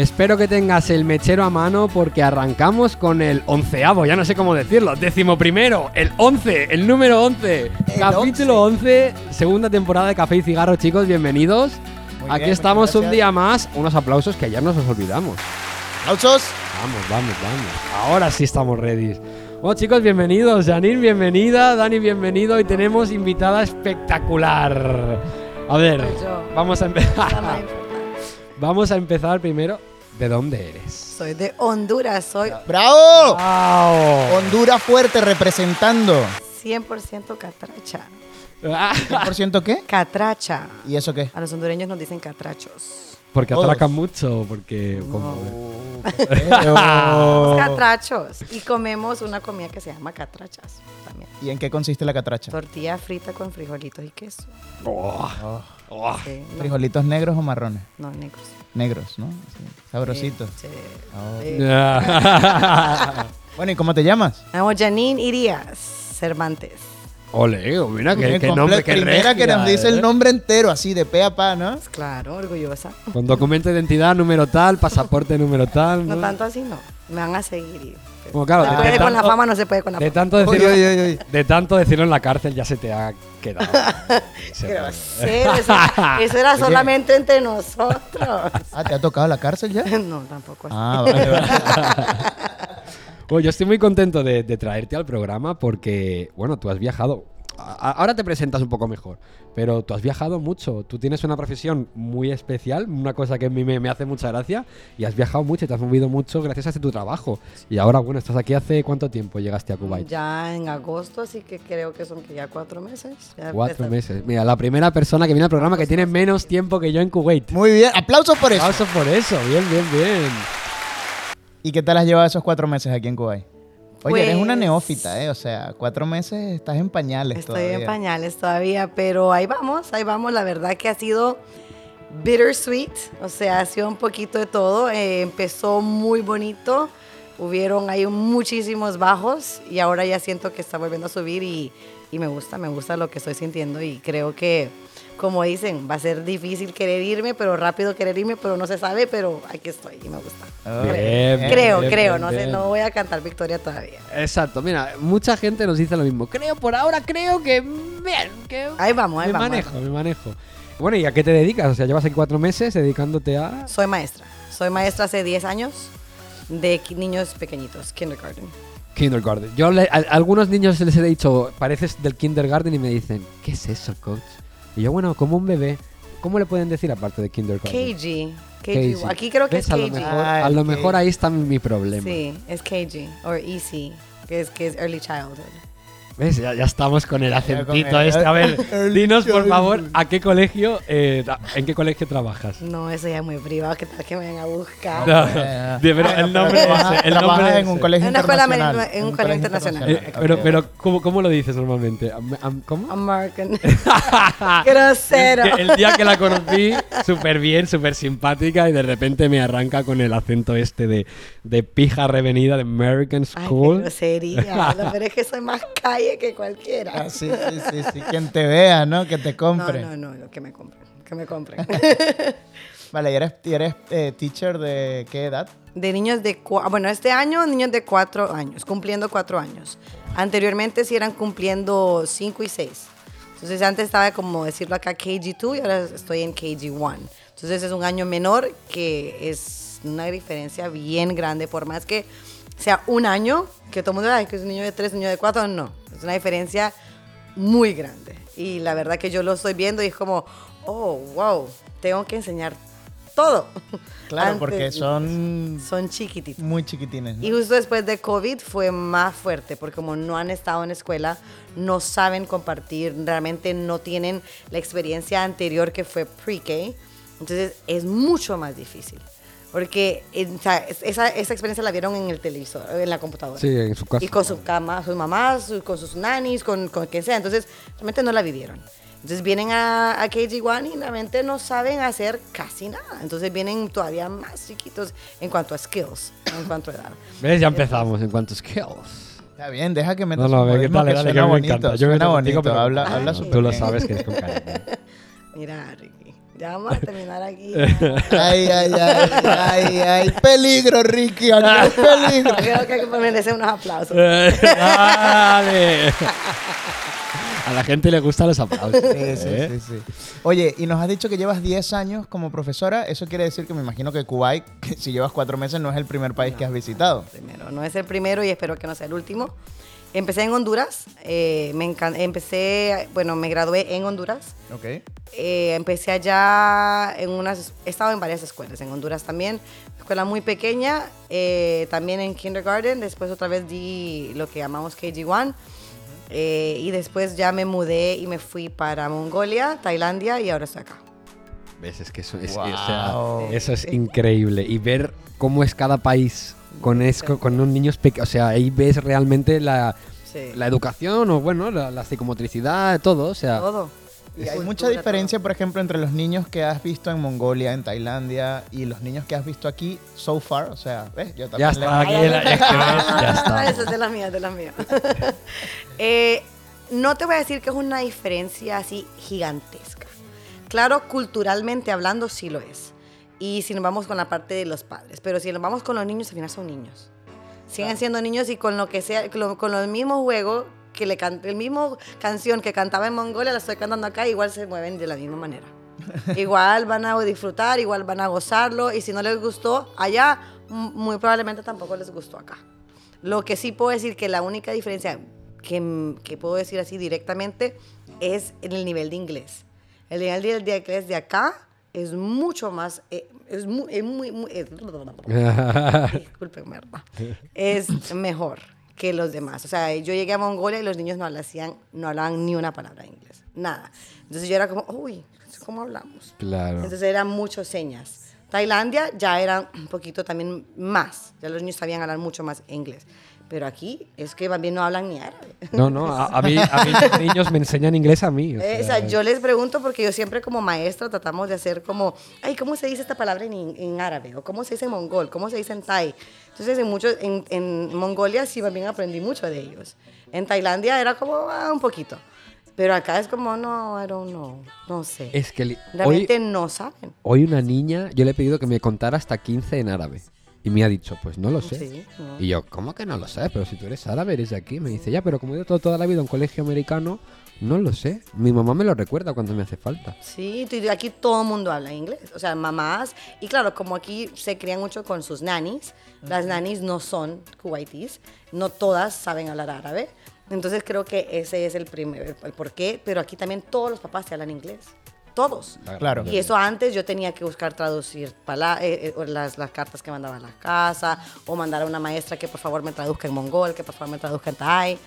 Espero que tengas el mechero a mano porque arrancamos con el onceavo, ya no sé cómo decirlo, décimo primero, el once, el número once, capítulo once, segunda temporada de Café y Cigarro, chicos, bienvenidos. Muy Aquí bien, estamos un día más, unos aplausos que ayer nos los olvidamos. ¡Aplausos! Vamos, vamos, vamos. Ahora sí estamos ready. Bueno, chicos, bienvenidos. Janine, bienvenida. Dani, bienvenido. Y tenemos invitada espectacular. A ver, vamos a empezar. vamos a empezar primero. ¿De dónde eres? Soy de Honduras, soy ¡Bravo! ¡Wow! Honduras fuerte representando. 100% catracha. ¿100% qué? Catracha. ¿Y eso qué? A los hondureños nos dicen catrachos. porque Todos. atracan mucho, porque... como- Oh. Catrachos. Y comemos una comida que se llama catrachas también. ¿Y en qué consiste la catracha? Tortilla frita con frijolitos y queso. Oh, Oh. oh. Sí, no, ¿Frijolitos negros o marrones? no, negros. Negros, ¿no? Sí, Sabrositos. Sí, sí. Oh. Sí. Bueno, ¿y cómo te llamas? Me llamo Janine Irías Cervantes. Ole, oh, mira qué comple- nombre, qué Primera que nos dice ¿eh? el nombre entero, así de pe a pa, ¿no? Pues claro, orgullosa. Con documento de identidad, número tal, pasaporte número tal. No ¿no? tanto así, no. Me van a seguir. Como claro, se de- puede de con la tanto- fama, no se puede con la De fama. tanto, Uy, decirlo, de tanto decirlo en la cárcel ya se te ha quedado. Se Pero puede. cero, eso, eso era solamente entre nosotros. Ah, ¿te ha tocado la cárcel ya? No, tampoco así. Ah, vale, vale. Bueno, yo estoy muy contento de, de traerte al programa porque, bueno, tú has viajado. Ahora te presentas un poco mejor, pero tú has viajado mucho. Tú tienes una profesión muy especial, una cosa que a mí me, me hace mucha gracia, y has viajado mucho y te has movido mucho gracias a tu trabajo. Y ahora, bueno, estás aquí hace cuánto tiempo llegaste a Kuwait? Ya en agosto, así que creo que son que ya cuatro meses. Ya Cuatro meses. Mira, la primera persona que viene al programa que tiene menos tiempo que yo en Kuwait. Muy bien, aplausos por eso. Aplausos por eso, bien, bien, bien. ¿Y qué tal has llevado esos cuatro meses aquí en Kuwait? Oye, eres una Pues- neófita, ¿eh? O sea, cuatro meses estás en pañales Estoy todavía. en pañales todavía, pero ahí vamos, ahí vamos. La verdad que ha sido bittersweet, o sea, ha sido un poquito de todo. Eh, empezó muy bonito, hubieron ahí muchísimos bajos y ahora ya siento que está volviendo a subir y, y me gusta, me gusta lo que estoy sintiendo y creo que, como dicen, va a ser difícil querer irme, pero rápido querer irme, pero no se sabe, pero aquí estoy y me gusta. Oh, Bien, creo, bien, creo, bien, no sé, no voy a cantar victoria todavía. Exacto, mira, mucha gente nos dice lo mismo. Creo por ahora, creo que bien, que Ahí vamos, ahí me vamos. ahí manejo, me manejo. Bueno, ¿y a qué te dedicas? O sea, llevas aquí cuatro meses dedicándote a Soy maestra. Soy maestra hace 10 años de niños pequeñitos, kindergarten. Kindergarten. Yo le- a, a algunos niños les he dicho, pareces del kindergarten y me dicen, ¿qué es eso, coach? Y yo, bueno, como un bebé. ¿Cómo le pueden decir aparte de kindergarten? KG. KG. KG. Aquí creo que ¿Ves? es A lo KG. mejor, Ah, a lo mejor KG. ahí está mi problema. Sí, es KG. O EC, que es, que es Early Childhood. ¿Ves? Ya, ya estamos con el con acentito el- este. A ver, dinos por favor, ¿a qué colegio, eh, en qué colegio trabajas? No, eso ya es muy privado, que tal que me vengan a buscar. No, Eh, de- pero el nombre pero trabajas- ese, el nombre en un colegio En una escuela internacional. americana- en un colegio internacional. Eh, pero, pero ¿cómo, ¿cómo lo dices normalmente? ¿Cómo? American. Grosero. El, el día que la conocí, súper bien, súper simpática, y de repente me arranca con el acento este de, de pija revenida de American Ay, qué School. grosería. Lo peor es que soy más calle que cualquiera. Ah, sí, sí, sí, sí. Quien te vea, ¿no? Que te compre. No, no, no, que me compren. Que me compren. Vale, ¿y eres, y eres eh, teacher de qué edad? De niños de bueno, este año niños de cuatro años, cumpliendo cuatro años. Anteriormente sí eran cumpliendo cinco y seis. Entonces antes estaba como decirlo acá KG2 y ahora estoy en KG1. Entonces es un año menor que es una diferencia bien grande, por más que sea un año, que todo el mundo, ay, que es un niño de tres, un niño de cuatro, no. Es una diferencia muy grande. Y la verdad que yo lo estoy viendo y es como, oh, wow, tengo que enseñar todo. Claro, Antes- porque son son chiquititos. muy chiquitines. ¿no? Y justo después de COVID fue más fuerte, porque como no han estado en escuela, no saben compartir, realmente no tienen la experiencia anterior que fue pre-K. Entonces es mucho más difícil. Porque o sea, es- esa, esa experiencia la vieron en el televisor, en la computadora. Sí, en su casa. Y con su cama, sus mamás, su- con sus nannies, con, con quien sea. Entonces, realmente no la vivieron. Entonces vienen a, a KG1 y realmente no saben hacer casi nada. Entonces vienen todavía más chiquitos en cuanto a skills, en cuanto a edad. ¿Ves? Ya empezamos en cuanto a skills. Está bien, deja que No, metas no, un que modismo dale, que dale, que suena me bonito, encanta. Yo suena bonito, pero- habla, habla Tú súper Tú lo sabes que es con cariño. Mira, Ricky. Ya vamos a terminar aquí. Ay, ay, ay, ay, ay. Peligro, Ricky. Aquí peligro. Creo que merece unos aplausos. Dale. A la gente le gustan los aplausos. Sí, sí, ¿eh? sí, sí. Oye, y nos has dicho que llevas 10 años como profesora. Eso quiere decir que me imagino que Kuwait, si llevas 4 meses, no es el primer país que has visitado. Primero, no es el primero y espero que no sea el último. Empecé en Honduras. eh, me empecé, bueno, me gradué en Honduras. Ok. Eh, empecé allá en unas, he estado en varias escuelas, en Honduras también, escuela muy pequeña, eh, también en kindergarten, después otra vez di lo que llamamos KG1, eh, y después ya me mudé y me fui para Mongolia, Tailandia y ahora estoy acá. ¿Ves? Es que eso es, Wow. o sea, eso es increíble. Y ver cómo es cada país con, esco- con unos niños pequeños. O sea, ahí ves realmente la, Sí. la educación o, bueno, la, la psicomotricidad, todo. O sea, Todo. Y hay mucha todo. diferencia, por ejemplo, entre los niños que has visto en Mongolia, en Tailandia, y los niños que has visto aquí so far. O sea, ¿ves? Yo también ya está, aquí la- ya está, ay, ya está. Eso es de las mías, de las mías. Eh, no te voy a decir que es una diferencia así gigantesca. Claro, culturalmente hablando sí lo es. Y si nos vamos con la parte de los padres. Pero si nos vamos con los niños, al final son niños. Siguen siendo niños y con lo que sea, con, lo- con los mismos juegos que le can- el mismo canción que cantaba en Mongolia la estoy cantando acá, igual se mueven de la misma manera. igual van a disfrutar, igual van a gozarlo y si no les gustó allá, muy probablemente tampoco les gustó acá. Lo que sí puedo decir que la única diferencia que, que puedo decir así directamente es en el nivel de inglés. El nivel de, de inglés de acá es mucho más, eh, es muy, es muy, muy- es- es mejor que los demás. O sea, yo llegué a Mongolia y los niños no hablaban, no hablaban ni una palabra de inglés, nada. Entonces yo era como, uy, ¿cómo hablamos? Claro. Entonces eran muchas señas. Tailandia ya eran un poquito también más, ya los niños sabían hablar mucho más inglés. Pero aquí es que bien no hablan ni árabe. No, no, a, a mí, a mí los niños me enseñan inglés a mí. o Eh, o sea, yo les pregunto porque yo siempre como maestra tratamos de hacer como, ay, ¿cómo se dice esta palabra en, en árabe? ¿O cómo se dice en mongol? ¿Cómo se dice en thai? Entonces, en, muchos, en, en Mongolia sí también aprendí mucho de ellos. En Tailandia era como ah, un poquito. Pero acá es como, no, I don't know, no sé. Es que li- hoy, Realmente no saben. hoy una niña, yo le he pedido que me contara hasta 15 en árabe. Y me ha dicho, pues no lo sé. Sí, no. Y yo, ¿cómo que no lo sé? Pero si tú eres árabe, eres de aquí. Me dice, ya, pero como he ido to- toda la vida a un colegio americano, no lo sé. Mi mamá me lo recuerda cuando me hace falta. Sí, aquí todo el mundo habla inglés, o sea, mamás. Y claro, como aquí se crían mucho con sus nannies, las nannies no son kuwaitis, no todas saben hablar árabe. Entonces creo que ese es el primer, el por qué, pero aquí también todos los papás se hablan inglés. Todos. Claro. Y eso antes yo tenía que buscar traducir pala- eh, eh, las, las cartas que mandaba a la casa, o mandar a una maestra que por favor me traduzca en mongol, que por favor me traduzca en thai.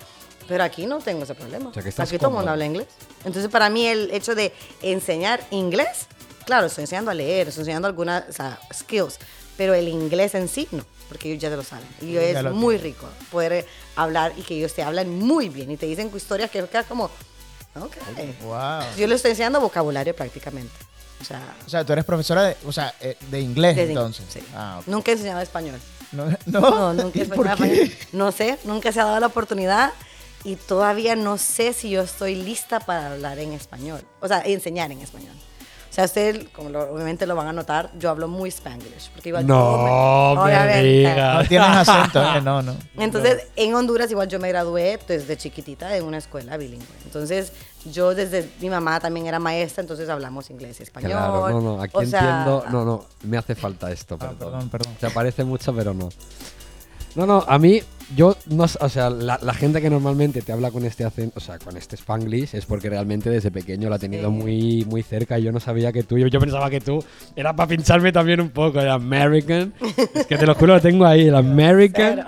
Pero aquí no tengo ese problema. O sea, que estás aquí todo el mundo habla inglés. Entonces, para mí, el hecho de enseñar inglés, claro, estoy enseñando a leer, estoy enseñando algunas o sea, skills, pero el inglés en sí no, porque ellos ya te lo saben. Y es muy rico poder hablar y que ellos te hablan muy bien y te dicen historias que quedas como, ok. Wow. Yo les estoy enseñando vocabulario prácticamente. O sea, O sea, tú eres profesora de, o sea, eh, de inglés entonces. sí. Ah. Nunca he enseñado español. No, no, No, nunca he ¿Y por enseñado español. No sé, nunca se ha dado la oportunidad y todavía no sé si yo estoy lista para hablar en español. O sea, enseñar en español. O sea, ustedes, como lo- obviamente lo van a notar, yo hablo muy spanglish. Porque igual No yo me obviamente. digas. No tienes acento, ¿eh? No, no. Entonces, en Honduras igual yo me gradué desde chiquitita en una escuela bilingüe. Entonces, yo desde mi mamá también era maestra, entonces hablamos inglés y español. Claro, no, no, aquí O sea, entiendo. No, no, me hace falta esto, Ah, perdón. perdón, perdón. Se parece mucho, pero no. No, no, a mí, yo no o sea, la, la gente que normalmente te habla con este acento, o sea, con este spanglish, es porque realmente desde pequeño lo ha tenido Sí. muy, muy cerca y yo no sabía que tú, yo, yo pensaba que tú era para pincharme también un poco, el American. es que te lo juro, lo tengo ahí, el American.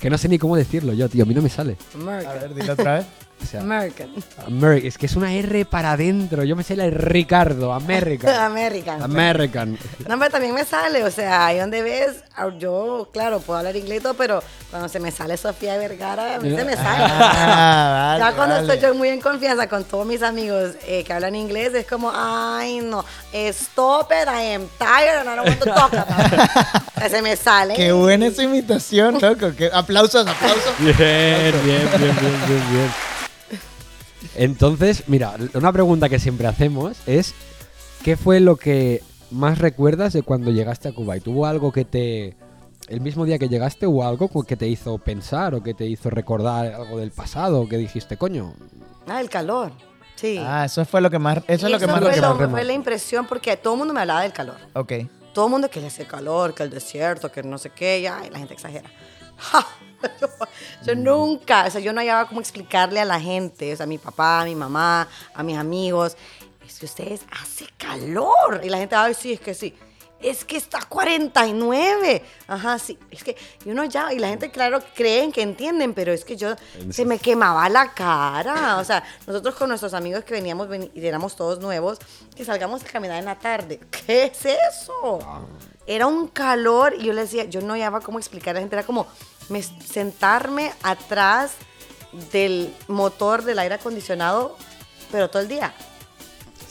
que no sé ni cómo decirlo yo, tío, a mí no me sale. A ver, dilo otra vez. O sea, American. Ameri- es que es una R para adentro, yo me sé la de Ricardo, American. American. American. No, pero también me sale, o sea, ahí donde ves, ah, yo, claro, puedo hablar inglés pero cuando se me sale Sofía Vergara, a mí se me sale. Ah, vale, ya cuando vale. estoy yo muy en confianza con todos mis amigos eh, que hablan inglés, es como, ay, no, stop it, I am tired and I don't want to talk about it. Se me sale. Qué buena esa imitación, loco. Qué- Aplausos, aplausos. Bien, bien, bien, bien, bien, bien. Entonces, mira, una pregunta que siempre hacemos es ¿qué fue lo que más recuerdas de cuando llegaste a Kuwait? ¿Tuvo algo que te... El mismo día que llegaste hubo algo que te hizo pensar o que te hizo recordar algo del pasado, que dijiste, coño, Ah, el calor. Sí. Ah, eso fue lo que más. Eso es lo que más fue, que lo- fue la impresión porque todo el mundo me hablaba del calor. Ok. Todo el mundo que le hace calor, que el desierto, que no sé qué, ya, y la gente exagera. ¡Ja! Yo, yo nunca, o sea, yo no hallaba cómo explicarle a la gente, o sea, a mi papá, a mi mamá, a mis amigos, es que ustedes hace calor. Y la gente, ay, sí, es que sí. Es que está 49. Ajá, sí. Es que y uno ya, y la gente, claro, creen que entienden, pero es que yo se me quemaba la cara. O sea, nosotros con nuestros amigos que veníamos y éramos todos nuevos, que salgamos a caminar en la tarde. ¿Qué es eso? Era un calor y yo le decía, yo no hallaba cómo explicar a la gente, era como me- sentarme atrás del motor del aire acondicionado, pero todo el día.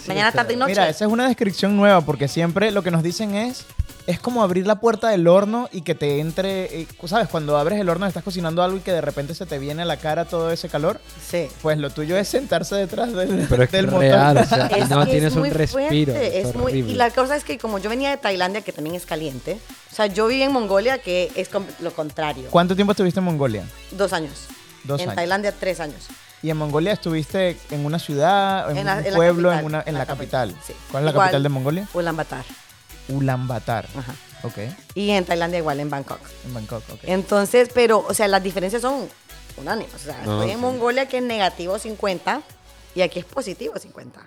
Mañana, tarde y noche. Mira, esa es una descripción nueva porque siempre lo que nos dicen es es como abrir la puerta del horno y que te entre, eh, ¿sabes? Cuando abres el horno estás cocinando algo y que de repente se te viene a la cara todo ese calor. Sí. Pues lo tuyo es sentarse detrás del, pero es que del es motor. real, o sea, Es no que tienes es un respiro. fuerte, es es muy- horrible. y la cosa es que como yo venía de Tailandia, que también es caliente, o sea, yo viví en Mongolia, que es lo contrario. ¿Cuánto tiempo estuviste en Mongolia? Dos años. Dos en años. Tailandia, tres años. ¿Y en Mongolia estuviste en una ciudad, en, En la- un en la pueblo, capital, en, una, en la, capital? sí. ¿Cuál es la Igual. capital de Mongolia? Ulaanbaatar. Ulaanbaatar. Ajá. Ok, Y en Tailandia igual, en Bangkok. en Bangkok, ok. Entonces, pero, o sea, las diferencias son unánimes. O sea, No, estoy en sí. Mongolia que es negativo 50 y aquí es positivo 50.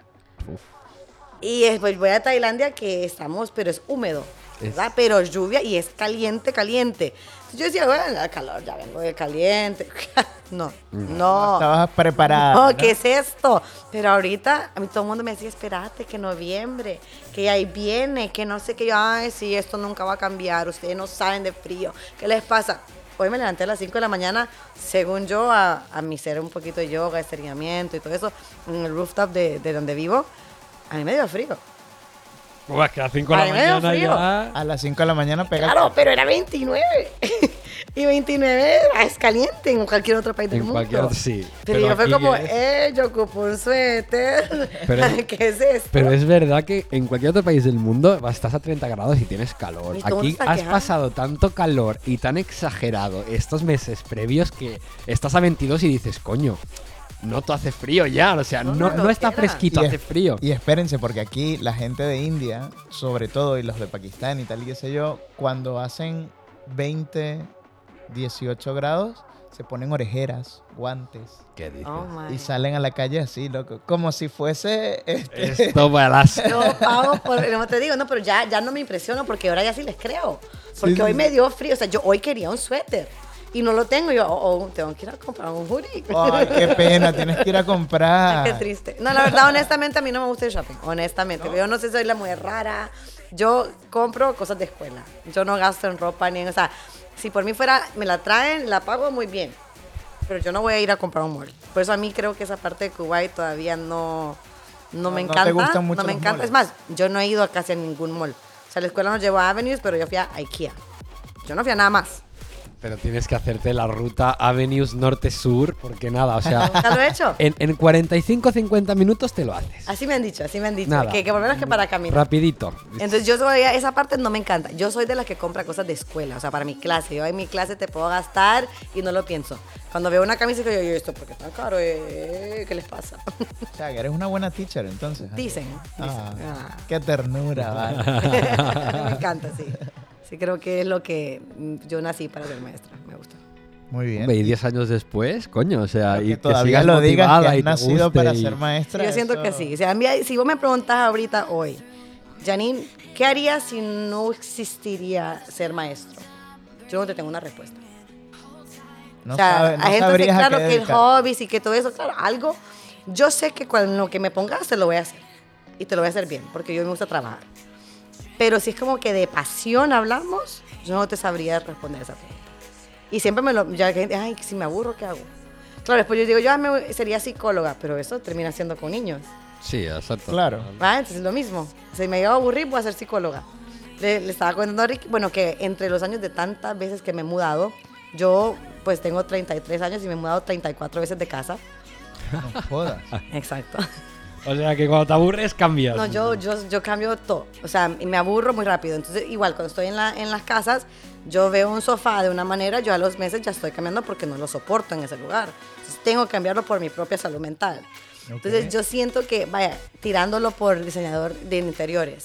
Y después voy a Tailandia que estamos, pero es húmedo, ¿verdad? Pero lluvia y es caliente, caliente. Yo decía, bueno, el calor, ya vengo de caliente. no, no. Estabas preparada. No, ¿no? ¿qué es esto? Pero ahorita a mí todo el mundo me decía, espérate, que noviembre, que ahí viene, que no sé qué. Yo, ay, sí, esto nunca va a cambiar, ustedes no saben de frío. ¿Qué les pasa? Hoy me levanté a las 5 de la mañana, según yo, a, a mi hacer un poquito de yoga, estiramiento y todo eso, en el rooftop de, de donde vivo. A mí me dio frío. Buah, es que a las 5 de la mañana frío. ya... A las 5 de la mañana pega. Claro, pero era 29. y 29 es caliente en cualquier otro país del En mundo. cualquier otro- sí, Pero, pero yo fue como, es- eh, yo ocupo un suéter. Pero- ¿Qué es esto? Pero es verdad que en cualquier otro país del mundo estás a 30 grados y tienes calor. Aquí has quejando. pasado tanto calor y tan exagerado estos meses previos que estás a 22 y dices, coño, no te hace frío ya. O sea, No, no, no, no está fresquito, Y hace frío. Y espérense, porque aquí la gente de India, sobre todo, y los de Pakistán y tal, y qué sé yo, cuando hacen 20, 18 grados, se ponen orejeras, guantes. ¿Qué dices? Oh. Y salen a la calle así, loco. Como si fuese. este, Esto para las... Yo pago por, no te digo, no, pero ya, ya no me impresiono porque ahora ya sí les creo. Porque sí, hoy sí. me dio frío, o sea, yo hoy quería un suéter y no lo tengo. Yo, oh, oh, tengo que ir a comprar un hoodie. Ay, qué pena, tienes que ir a comprar. Qué triste. No, la verdad, honestamente, a mí no me gusta el shopping. Honestamente. Yo no sé si soy la mujer rara. Yo compro cosas de escuela. Yo no gasto en ropa ni en. O sea, si por mí fuera, me la traen, la pago muy bien. Pero yo no voy a ir a comprar un mall. Por eso a mí creo que esa parte de Kuwait todavía no, no, me No- no te encanta. gustan mucho no me encanta. malls. Es más, yo no he ido a casi a ningún mall. O sea, la escuela nos llevó a Avenues, pero yo fui a IKEA. Yo no fui a nada más. Pero tienes que hacerte la ruta Avenues Norte-Sur, porque nada, o sea, ¿Nunca lo he hecho? en, en 45-50 minutos te lo haces. Así me han dicho, así me han dicho. Nada. Que, que por lo menos que para caminar. Rapidito. Entonces yo soy, esa parte no me encanta. Yo soy de las que compra cosas de escuela, o sea, para mi clase. Yo en mi clase te puedo gastar y no lo pienso. Cuando veo una camisa que yo, yo esto, porque tan caro? Eh? ¿Qué les pasa? O sea, que eres una buena teacher, entonces. Dicen. dicen. Ah, Ah. Qué ternura, vale. me encanta, sí. Sí, creo que es lo que mm, yo nací para ser maestra. Me gusta. Muy bien. Hombre, y 10 años después, coño, o sea, y que que todavía sigas lo digas que has y te nacido guste para y- ser maestra. yo siento eso- que sí. O sea, a mí- si vos me preguntás ahorita, hoy, Janine, ¿qué harías si no existiría ser maestro? Yo no te tengo una respuesta. No, o sea, sabe- no hay gente que, claro, que el hobbies y que todo eso, claro, algo. Yo sé que con lo que me pongas te lo voy a hacer. Y te lo voy a hacer bien, porque yo me gusta trabajar. Pero si es como que de pasión hablamos, yo no te sabría responder esa pregunta. Y siempre me lo. Ya que gente, ay, si me aburro, ¿qué hago? Claro, después yo digo, yo ah, me- sería psicóloga, pero eso termina siendo con niños. Sí, exacto. Claro. ¿va? Entonces es lo mismo. Si me llevo a aburrir, voy a ser psicóloga. Le, le estaba contando a Rick, bueno, que entre los años de tantas veces que me he mudado, yo pues tengo 33 años y me he mudado 34 veces de casa. No jodas. Exacto. O sea que cuando te aburres cambias. No, yo, yo, yo cambio todo. O sea, me aburro muy rápido. Entonces, igual, cuando estoy en, la, en las casas, yo veo un sofá de una manera, yo a los meses ya estoy cambiando porque no lo soporto en ese lugar. Entonces, tengo que cambiarlo por mi propia salud mental. Entonces, Ok. yo siento que, vaya, tirándolo por diseñador de interiores,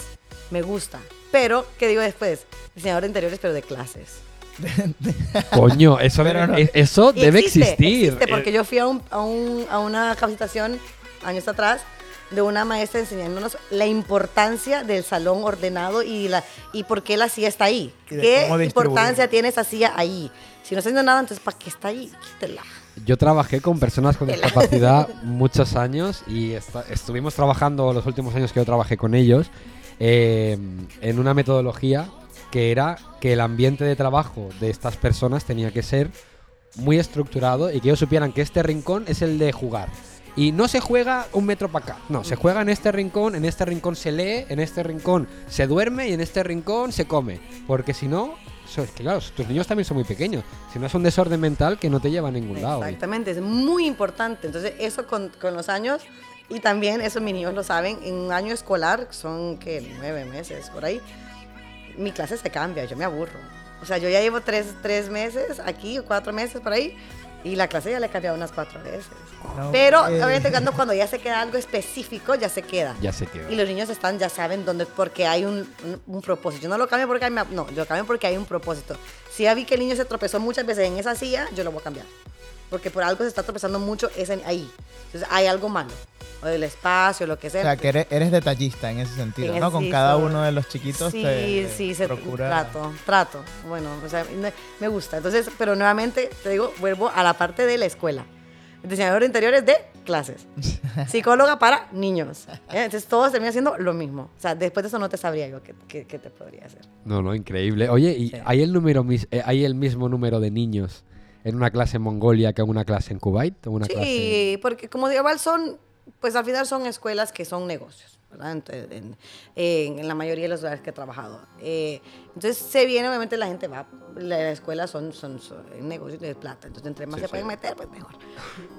me gusta. Pero, ¿qué digo después? Diseñador de interiores, pero de clases. Coño, eso, Pero debe, no. e- eso debe existe, existir. existe, porque Eh, yo fui a, un- a un- a una capacitación años atrás de una maestra enseñándonos la importancia del salón ordenado y, la, y por qué la silla está ahí. ¿Qué importancia tiene esa silla ahí? Si no está haciendo nada, entonces ¿para qué está ahí? Quítela. Yo trabajé con personas con discapacidad muchos años y estuvimos trabajando los últimos años que yo trabajé con ellos eh, en una metodología que era que el ambiente de trabajo de estas personas tenía que ser muy estructurado y que ellos supieran que este rincón es el de jugar. Y no se juega un metro para acá, no, se juega en este rincón, en este rincón se lee, en este rincón se duerme y en este rincón se come. Porque si no, es que claro, tus niños también son muy pequeños. Si no es un desorden mental que no te lleva a ningún lado. Exactamente, es muy importante. Entonces, eso con, con los años, y también eso mis niños lo saben, en un año escolar, son que nueve meses por ahí, mi clase se cambia, yo me aburro. O sea, yo ya llevo tres, tres meses aquí, cuatro meses por ahí, y la clase ya la he cambiado unas cuatro veces. No, Pero, eh. obviamente, cuando, cuando ya se queda algo específico, ya se queda. Ya se quedó. Y los niños están, ya saben dónde, porque hay un, un- un propósito. Yo no lo cambio porque hay, no, yo lo cambio porque hay un propósito. Si ya vi que el niño se tropezó muchas veces en esa silla, yo lo voy a cambiar. Porque por algo se está tropezando mucho es en- ahí. Entonces hay algo malo. O del espacio, lo que sea. O sea, que eres, eres detallista en ese sentido, En ¿no? ese- Con sí, cada uno de los chiquitos Sí, te sí, se procura... trato, trato. Bueno, o sea, me- gusta. Entonces, pero nuevamente, te digo, vuelvo a la parte de la escuela. Diseñador de interiores de clases. Psicóloga para niños. ¿eh? Entonces, todos terminan haciendo lo mismo. O sea, después de eso no te sabría yo qué, qué- qué te podría hacer. No, no, increíble. Oye, ¿y Sí. hay el número eh, hay el mismo número de niños en una clase en Mongolia que en una clase en Kuwait? ¿O una Sí, clase... porque como digo, igual son, pues al final son escuelas que son negocios, ¿verdad? Entonces, en, en- en la mayoría de los lugares que he trabajado. Eh, entonces se viene, obviamente la gente va, la, la escuela son, son, son negocios de plata, entonces entre más Sí, se sí. pueden meter, pues mejor.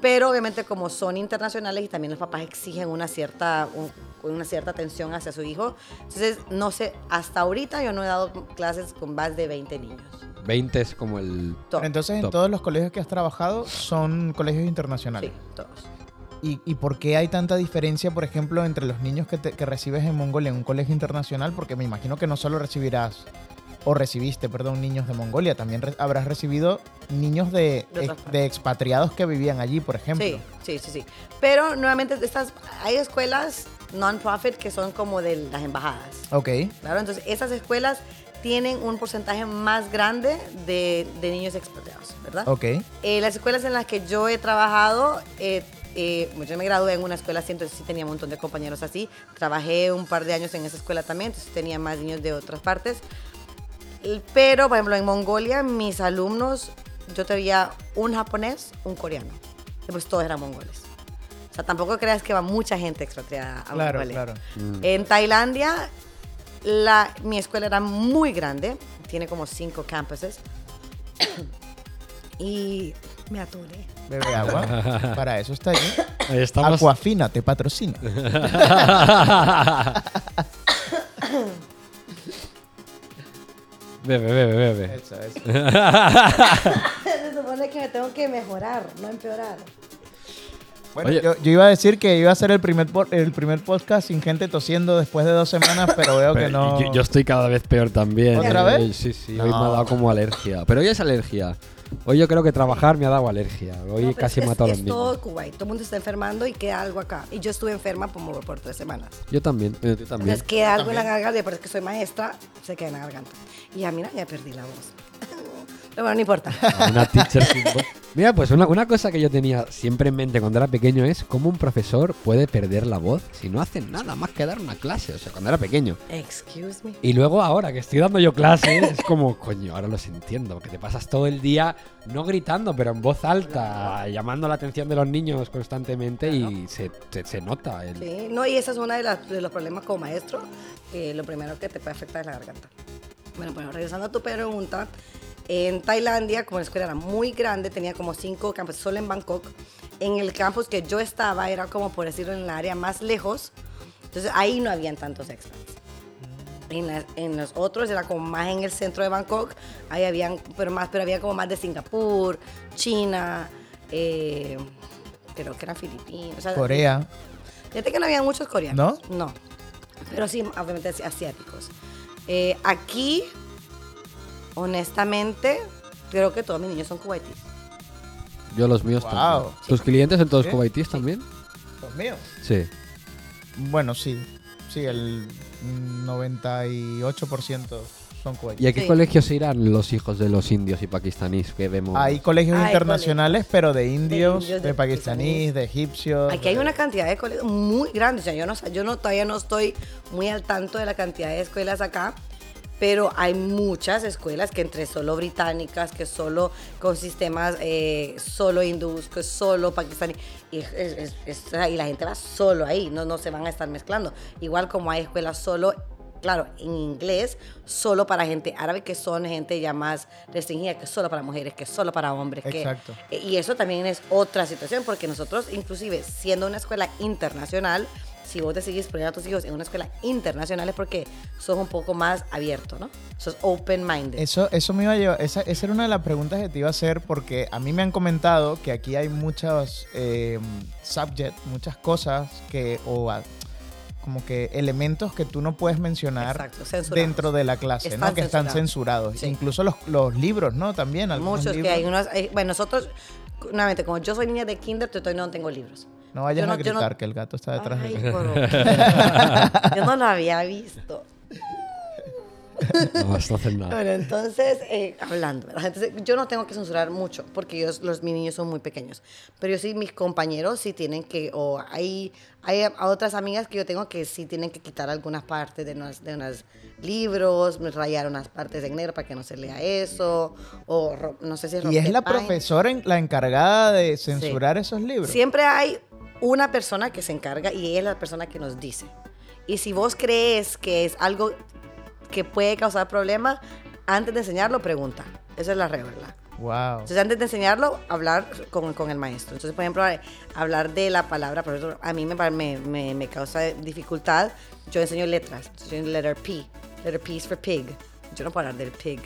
Pero obviamente como son internacionales y también los papás exigen una cierta, un- una cierta atención hacia su hijo, entonces no sé, hasta ahorita yo no he dado clases con más de 20 niños. 20 es como el... Top. Entonces, en todos los colegios que has trabajado son colegios internacionales. Sí, todos. ¿Y, ¿Y por qué hay tanta diferencia, por ejemplo, entre los niños que, te- que recibes en Mongolia en un colegio internacional? Porque me imagino que no solo recibirás, o recibiste, perdón, niños de Mongolia, también re- habrás recibido niños de, expatriados que vivían allí, por ejemplo. Sí, sí, sí, sí. Pero nuevamente estas, hay escuelas non-profit que son como de las embajadas. Ok. Claro, entonces esas escuelas tienen un porcentaje más grande de, de niños expatriados, ¿verdad? Ok. Eh, las escuelas en las que yo he trabajado, eh, eh, yo me gradué en una escuela así, entonces sí tenía un montón de compañeros así. Trabajé un par de años en esa escuela también, entonces tenía más niños de otras partes. Pero, por ejemplo, en Mongolia, mis alumnos, yo tenía un japonés, un coreano. Después todos eran mongoles. O sea, tampoco creas que va mucha gente expatriada a Claro, Mongolia. claro. En Tailandia, la, mi escuela era muy grande, tiene como cinco campuses. y me atoré. Bebe agua. Para eso está allí. Ahí estamos... Aquafina te patrocina. bebe, bebe, bebe. Eso, eso. Se supone que me tengo que mejorar, no empeorar. Bueno, Oye. yo, yo iba a decir que iba a ser el primer, el primer podcast sin gente tosiendo después de dos semanas, pero veo que no. yo, yo estoy cada vez peor también. ¿Otra Eh, vez? Sí, sí, No. hoy me ha dado como alergia. Pero hoy es alergia. Hoy yo creo que trabajar me ha dado alergia. Hoy No, pero casi es, mató a es los todo niños. Kuwait, todo el mundo está enfermando y queda algo acá. Y yo estuve enferma como por tres semanas. Yo también, eh, yo también. Entonces queda algo en la garganta, y por eso que soy maestra, se queda en la garganta. Y ya, mira, ya perdí la voz. Pero bueno, no importa. A Una teacher sin voz. Mira, pues una, una cosa que yo tenía siempre en mente cuando era pequeño es cómo un profesor puede perder la voz si no hace nada más que dar una clase. O sea, cuando era pequeño. Excuse me. Y luego ahora que estoy dando yo clases, es como, coño, ahora los entiendo, porque te pasas todo el día no gritando, pero en voz alta, llamando la atención de los niños constantemente y se, se- se nota. El... Sí, no, y ese es uno de, las- de los problemas como maestro. que lo primero que te puede afectar es la garganta. Bueno, bueno, regresando a tu pregunta, en Tailandia, como la escuela era muy grande, tenía como cinco campos solo en Bangkok, en el campus que yo estaba, era como por decirlo en el área más lejos. Entonces ahí no habían tantos expats. En, las- en los otros era como más en el centro de Bangkok, ahí habían, pero más, pero había como más de Singapur, China, eh, creo que eran Filipinas. o sea, Corea. Fíjate que no había muchos coreanos. ¿No? No. Pero sí, obviamente asi- asiáticos. Eh, aquí, honestamente, creo que todos mis niños son kuwaitíes. Yo los míos Wow. también. ¿Tus clientes son todos Sí. kuwaitíes también? Los míos. Sí. Bueno, sí. Sí, el 98% son ¿Y a qué Sí. colegios irán los hijos de los indios y pakistaníes que vemos? Hay colegios Hay internacionales, pero de indios, indios, de, de pakistaníes, de egipcios. Aquí hay de- una cantidad de colegios muy grande. O sea, yo, no, sa- yo no, todavía no estoy muy al tanto de la cantidad de escuelas acá, pero hay muchas escuelas que entre solo británicas, que solo con sistemas eh, solo hindús, que solo pakistaní. Y, es- es- la gente va solo ahí, no, no se van a estar mezclando. Igual como hay escuelas solo claro, en inglés, solo para gente árabe, que son gente ya más restringida, que solo para mujeres, que solo para hombres. que- Exacto. y eso también es otra situación, porque nosotros, inclusive, siendo una escuela internacional, si vos decidís poner a tus hijos en una escuela internacional es porque sos un poco más abierto, ¿no? Sos open-minded. Eso, eso me iba a llevar, esa, esa era una de las preguntas que te iba a hacer porque a mí me han comentado que aquí hay muchos eh, subjects, muchas cosas que, o como que elementos que tú no puedes mencionar Exacto, dentro de la clase, ¿no? Están Que están censurados. Sí. Incluso los, los libros, ¿no? También, algunos Muchos libros. que hay unos... hay- bueno, nosotros, nuevamente, como yo soy niña de kinder, todavía no tengo libros. No vayas no- a no- gritar que el gato está detrás Ay, de ti. pero- yo no lo había visto. No, no hacen nada. Bueno, entonces, eh, hablando, ¿verdad? Entonces, yo no tengo que censurar mucho porque yo, los, mis niños son muy pequeños. Pero yo sí, mis compañeros sí tienen que, o hay, hay a otras amigas que yo tengo que sí tienen que quitar algunas partes de unos, de unos libros, rayar unas partes en negro para que no se lea eso, o ro- no sé si Y es la profesora en- la encargada de censurar esos libros. Siempre hay una persona que se encarga y ella es la persona que nos dice. Y si vos crees que es algo que puede causar problemas, antes de enseñarlo, pregunta. Esa es la regla. Wow. Entonces, antes de enseñarlo, hablar con, con el maestro. Entonces, por ejemplo, hablar de la palabra, por ejemplo, a mí me, me, me, me causa dificultad. Yo enseño letras. Entonces, yo enseño letter P. Letter P is for pig. Yo no puedo hablar del pig.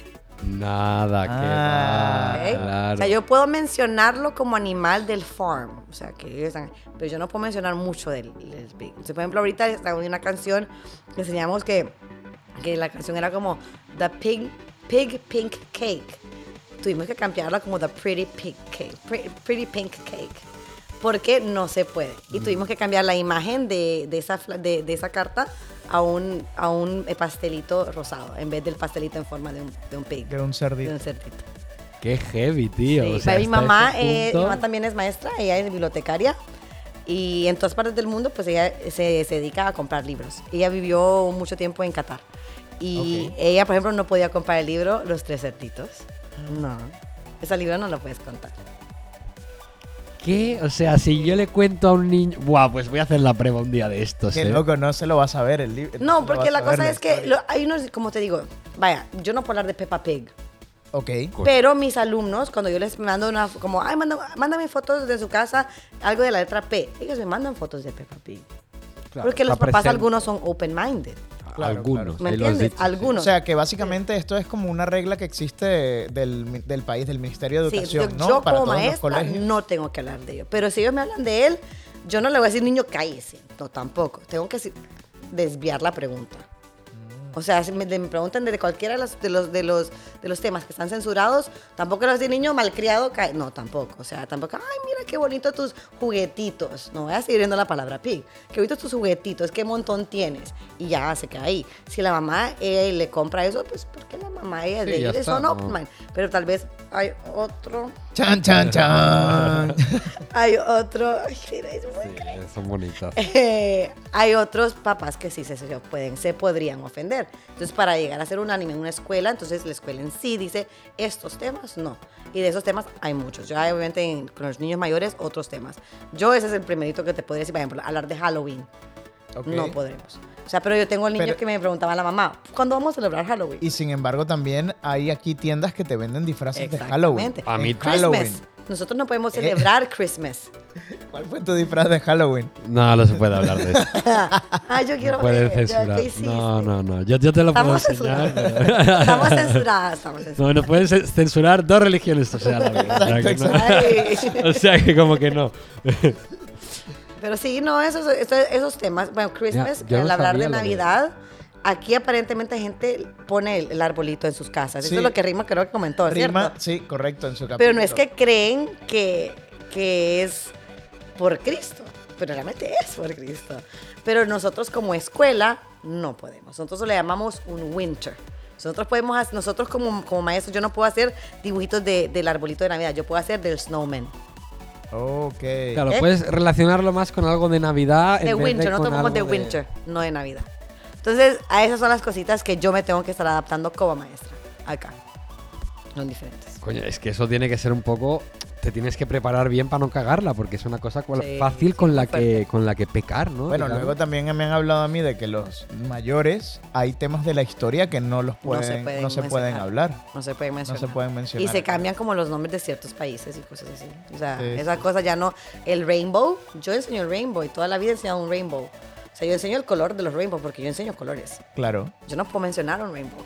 Nada que Ah, va, ¿ok? claro. O sea, yo puedo mencionarlo como animal del farm, o sea, que ellos están- pero yo no puedo mencionar mucho del, del pig. Entonces, por ejemplo, ahorita está una canción que enseñamos que, que la canción era como The Pig, pig Pink Cake. Tuvimos que cambiarla como The Pretty Pink Cake. Pretty, pretty Pink Cake. Porque no se puede. Y tuvimos que cambiar la imagen de, de esa, de, de esa carta a un, a un pastelito rosado, en vez del pastelito en forma de un, de un pig. De un cerdito. De un cerdito. Qué heavy, tío. Sí, o sea, mi mamá, ese eh, mi mamá también es maestra, ella es bibliotecaria y en todas partes del mundo pues ella se, se dedica a comprar libros. Ella vivió mucho tiempo en Qatar y Ok. ella, por ejemplo, no podía comprar el libro Los Tres Cerditos. No, ese libro no lo puedes contar. ¿Qué? O sea, si yo le cuento a un niño. Buah, pues voy a hacer la prueba un día de estos. Qué ¿eh? loco, no se lo vas a ver el libro. No, porque la cosa es que lo- hay unos, como te digo, vaya, yo no puedo hablar de Peppa Pig. Ok. Pero mis alumnos, cuando yo les mando una, como, ay, manda- mándame fotos de su casa, algo de la letra P, ellos me mandan fotos de Peppa Pig. Claro, Porque los pa' papás present- algunos son open-minded. Claro, Algunos. ¿Me lo has entiendes? dicho, sí. Algunos. O sea, que básicamente esto es como una regla que existe del, del país, del Ministerio de Sí, Educación, yo, ¿no? yo Para como todos los maestra colegios. no tengo que hablar de ello. Pero si ellos me hablan de él, yo no le voy a decir, niño, cállese. No, tampoco. Tengo que desviar la pregunta. O sea, si me, me preguntan de cualquiera de los, de, los, de, los, de los temas que están censurados, tampoco a decir, niño, malcriado, cae. No, tampoco. O sea, tampoco, ay, mira qué bonito tus juguetitos. No voy a seguir viendo la palabra pig. Qué bonitos tus juguetitos, qué montón tienes. Y ya se queda ahí. Si la mamá eh, le compra eso, pues porque la mamá ella Sí, de ellos son no. mind. Pero tal vez hay otro. Chan, chan, chan. Hay otro. Ay, mira, es muy Sí, son bonitas. eh, hay otros papás que sí se, se pueden, se podrían ofender. Entonces, para llegar a ser unánime en una escuela, entonces la escuela en sí dice, estos temas no. Y de esos temas hay muchos. Ya hay, obviamente, en- con los niños mayores, otros temas. Yo ese es el primerito que te podría decir, por ejemplo, hablar de Halloween. Ok. No podremos. O sea, pero yo tengo niños Pero- que me preguntaban a la mamá, ¿cuándo vamos a celebrar Halloween? Y sin embargo, también hay aquí tiendas que te venden disfraces de Halloween. Exactamente. A mí- En Halloween. Nosotros no podemos Eh. celebrar Christmas. ¿Cuál fue tu disfraz de Halloween? No, no se puede hablar de eso. Ah, yo quiero No ver. ya, censurar. No, no, no. Yo, yo te lo puedo enseñar. pero- Estamos censuradas, estamos No, censuradas. no puedes cen- censurar dos religiones, o sea, la verdad, o sea que no. Ay. O sea que como que no. Pero sí, no, esos, esos, esos temas. Bueno, Christmas, al hablar de- Navidad, aquí aparentemente gente pone el, el arbolito en sus casas. Eso Sí. es lo que Rima creo que comentó, Rima, ¿cierto? sí, correcto, en su capítulo. Pero no es que creen que, que es por Cristo, pero realmente es por Cristo. Pero nosotros como escuela no podemos. Nosotros le llamamos un winter. Nosotros podemos, hacer- nosotros como, como maestros, yo no puedo hacer dibujitos de- del arbolito de Navidad, yo puedo hacer del snowman. Ok. Claro, ¿Eh? puedes relacionarlo más con algo de Navidad. en De vez winter, de nosotros tomamos de winter, no de Navidad. Entonces, a esas son las cositas que yo me tengo que estar adaptando como maestra. Acá. Son diferentes. Coño, es que eso tiene que ser un poco. Te tienes que preparar bien para no cagarla, porque es una cosa cual- Sí, fácil sí, con la fuerte. que con la que pecar, ¿no? Bueno, luego también me han hablado a mí de que los mayores hay temas de la historia que no los No se pueden, no pueden se pueden, hablar. No se pueden No mencionar. se pueden mencionar. Y se cambian como los nombres de ciertos países y cosas así. O sea, Sí, esa sí. cosa ya no. El rainbow, yo enseño el rainbow y toda la vida he enseñado un rainbow. O sea, yo enseño el color de los rainbows porque yo enseño colores. Claro. Yo no puedo mencionar un rainbow.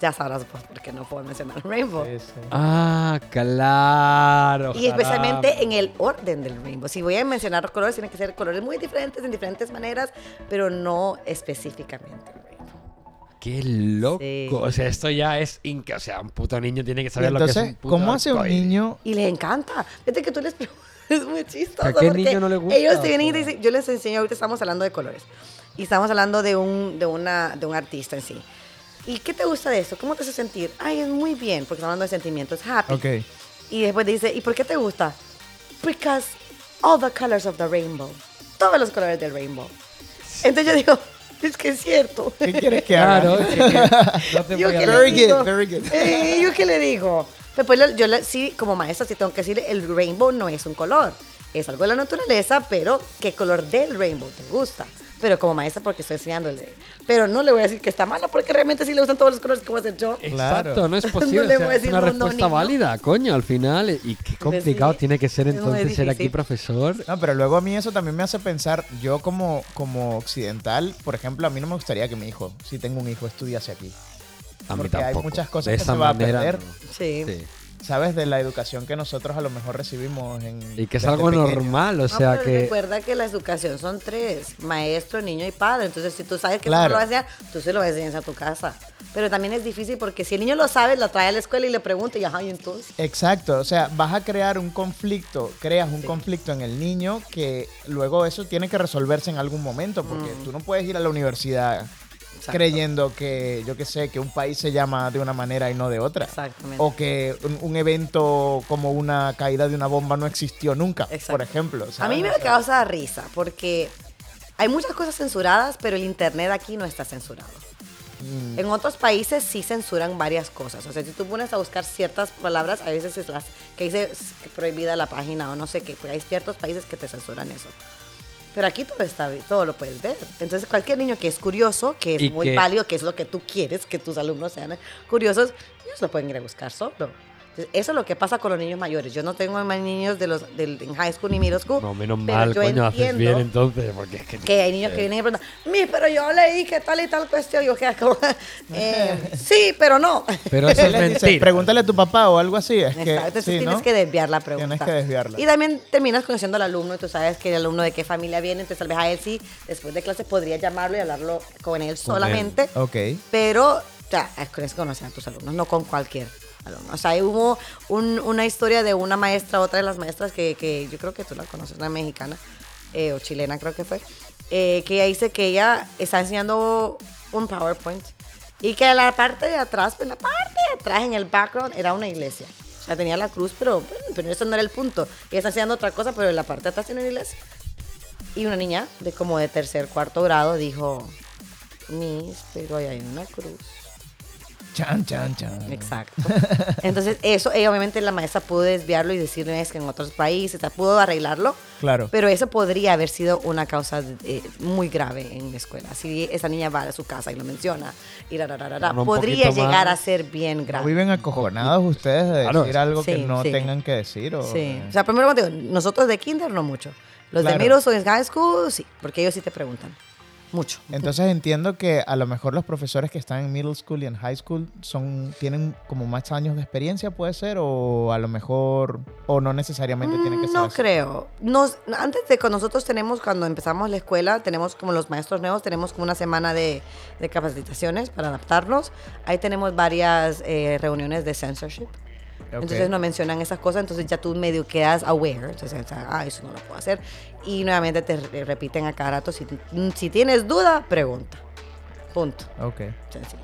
Ya sabrás pues, por qué no puedo mencionar un rainbow. Sí, sí. Ah, claro. Y especialmente en el orden del rainbow. Si voy a mencionar colores, tienen que ser colores muy diferentes en diferentes maneras, pero no específicamente el rainbow. Qué loco. Sí. O sea, esto ya es. inca- O sea, un puto niño tiene que saber lo que es entonces, ¿cómo hace un niño? Y les encanta. Fíjate que tú les preguntas, es muy chistoso. ¿A qué niño no le gusta? Ellos te vienen y te dicen, yo les enseño, ahorita estamos hablando de colores. Y estamos hablando de un, de una, de un artista en sí. ¿Y qué te gusta de eso? ¿Cómo te hace sentir? Ay, es muy bien, porque estamos hablando de sentimientos, happy. Ok. Y después dice, ¿y por qué te gusta? Because all the colors of the rainbow. Todos los colores del rainbow. Entonces yo digo, es que es cierto. ¿Qué quieres que haga? Claro, que- que no te Yo voy a dar- Very good, very good. Eh, ¿Yo qué le digo? Después le- yo le- sí, como maestra, sí tengo que decir, el rainbow no es un color. Es algo de la naturaleza, pero ¿qué color del rainbow te gusta? Pero como maestra, porque estoy enseñándole. Pero no le voy a decir que está malo, porque realmente sí le gustan todos los colores que voy a hacer yo. Exacto, Claro. no es No posible. le o sea, voy a es decir una no, no, respuesta niño. válida, coño, al final. Y qué complicado sí, tiene que ser es entonces ser aquí profesor. No, pero luego a mí eso también me hace pensar, yo como, como occidental, por ejemplo, a mí no me gustaría que mi hijo, si tengo un hijo, estudiase aquí. A mí Porque hay muchas cosas De que esa se va a perder. no. Sí. Sí. ¿Sabes? De la educación que nosotros a lo mejor recibimos en... Y que es algo normal, o sea que. recuerda que la educación son tres, maestro, niño y padre. Entonces, si tú sabes que Claro. no lo vas a enseñar, tú se lo vas a enseñar a tu casa. Pero también es difícil porque si el niño lo sabe, lo trae a la escuela y le pregunta y ajá, y entonces. Exacto, o sea, vas a crear un conflicto, creas un conflicto en el niño que luego eso tiene que resolverse en algún momento, porque tú no puedes ir a la universidad Exacto. creyendo que, yo qué sé, que un país se llama de una manera y no de otra. Exactamente. O que un, un evento como una caída de una bomba no existió nunca, Exacto. por ejemplo. A mí me O sea, causa risa porque hay muchas cosas censuradas, pero el internet aquí no está censurado. mm, En otros países sí censuran varias cosas. O sea, si tú pones a buscar ciertas palabras, a veces es las que dice prohibida la página o no sé qué, porque hay ciertos países que te censuran eso. Pero aquí todo está todo lo puedes ver. Entonces, cualquier niño que es curioso, que es muy que- válido, que es lo que tú quieres, que tus alumnos sean curiosos, ellos lo pueden ir a buscar solo. Entonces, eso es lo que pasa con los niños mayores. Yo no tengo más niños de los del, en high school ni middle school. No, menos pero mal, yo coño, haces bien entonces, porque es que. que hay niños que vienen y preguntan, mi, pero yo leí que tal y tal cuestión. Y yo quedo como, eh, sí, pero no. Pero eso es mentira. pregúntale a tu papá o algo así. Es que, Exacto, entonces sí, tienes ¿no? que desviar la pregunta. Tienes que desviarla. Y también terminas conociendo al alumno y tú sabes que el alumno de qué familia viene, entonces tal vez a él sí, después de clase podría llamarlo y hablarlo con él solamente. Ok. Pero, o sea, es con eso conocer a tus alumnos, no con cualquier. O sea, hubo un- una historia de una maestra, otra de las maestras que, que yo creo que tú la conoces, una mexicana eh, o chilena creo que fue, eh, que ella dice que ella está enseñando un PowerPoint y que la parte de atrás, pues la parte de atrás en el background era una iglesia. O sea, tenía la cruz, pero, pero eso no era el punto. Ella está enseñando otra cosa, pero en la parte de atrás tiene una iglesia. Y una niña de como de tercer, cuarto grado dijo, Miss, pero ahí hay una cruz. Chan, chan, chan. Exacto. Entonces, eso, ella, obviamente la maestra pudo desviarlo y decirle es que en otros países, o sea, pudo arreglarlo, Claro. pero eso podría haber sido una causa eh, muy grave en la escuela. Si esa niña va a su casa y lo menciona, y la, la, la, la, la, Bueno, un podría llegar más. a ser bien ¿No grave. viven acojonados ustedes de Claro. decir algo que Sí, no sí. tengan que decir? O, Sí. O sea, primero, nosotros de kinder no mucho. Los Claro. de middle school y high school, sí, porque ellos sí te preguntan. Mucho. Entonces entiendo que a lo mejor los profesores que están en middle school y en high school son tienen como más años de experiencia, puede ser, o a lo mejor, o no necesariamente tiene que Mm, ser No así. creo. Nos, antes de que nosotros tenemos, cuando empezamos la escuela, tenemos como los maestros nuevos, tenemos como una semana de, de capacitaciones para adaptarnos. Ahí tenemos varias eh, reuniones de censorship. Ok. Entonces nos mencionan esas cosas, entonces ya tú medio quedas aware. Entonces, o sea, ah, eso no lo puedo hacer. Y nuevamente te re- repiten a cada rato, si, si tienes duda, pregunta. Punto. Ok. Sencillo.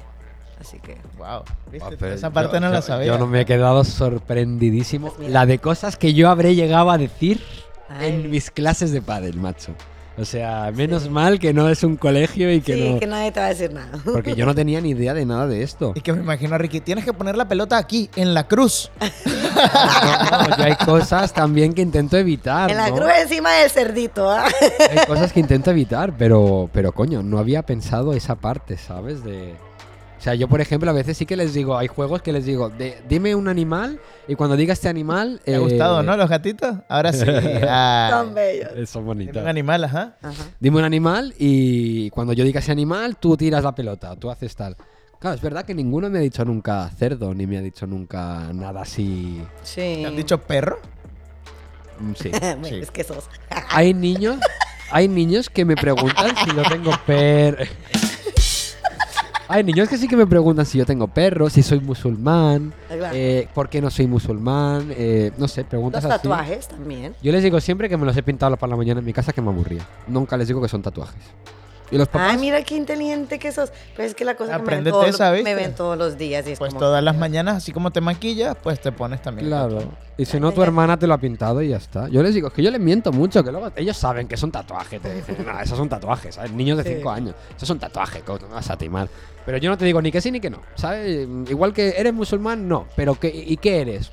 Así que... Wow. ¿Viste? Ah, pero Esa parte yo- no la sabía. Yo no me he quedado sorprendidísimo. Pues. La de cosas que yo habré llegado a decir Ay. en mis clases de pádel, macho. O sea, menos mal que no es un colegio y que sí, no... que nadie te va a decir nada. Porque yo no tenía ni idea de nada de esto. Y que me imagino Ricky, tienes que poner la pelota aquí, en la cruz. No, yo hay cosas también que intento evitar. en la ¿no? cruz encima del cerdito, ¿ah? Hay cosas que intento evitar, pero, pero coño, no había pensado esa parte, ¿sabes? De... O sea, yo por ejemplo a veces sí que les digo, hay juegos que les digo, de- dime un animal y cuando diga este animal... ¿Te ha eh, gustado, no, los gatitos? Ahora sí. Ay. Tan bellos. eh, Son Dime bonitos. un animal, ajá. Ajá. Dime un animal y cuando yo diga ese animal, tú tiras la pelota, tú haces tal. Claro, es verdad que ninguno me ha dicho nunca cerdo, ni me ha dicho nunca nada así. Sí. ¿Te han dicho perro? Mm, Sí. es que sos. Hay niños, hay niños que me preguntan si yo tengo per. Hay niños que sí que me preguntan si yo tengo perro, si soy musulmán, Claro. eh, por qué no soy musulmán, eh, no sé, preguntas Los así. tatuajes también. Yo les digo siempre que me los he pintado para la mañana en mi casa que me aburría. Nunca les digo que son tatuajes. Y los papás. Ay, mira qué inteligente que sos. Pero es que la cosa es que me ven, me ven todos los días. Y es Pues como- todas las mañanas, así como te maquillas, pues te pones también. Claro. Y si no, tu hermana te lo ha pintado y ya está. Yo les digo, es que yo les miento mucho, que luego ellos saben que son tatuajes. Te dicen, no, esos son tatuajes, ¿sabes? Niños de Sí. 5 años. Esos son tatuajes, ¿cómo no vas a timar? Pero yo no te digo ni que sí ni que no, ¿sabes? Igual que eres musulmán, no. Pero que, ¿y qué eres?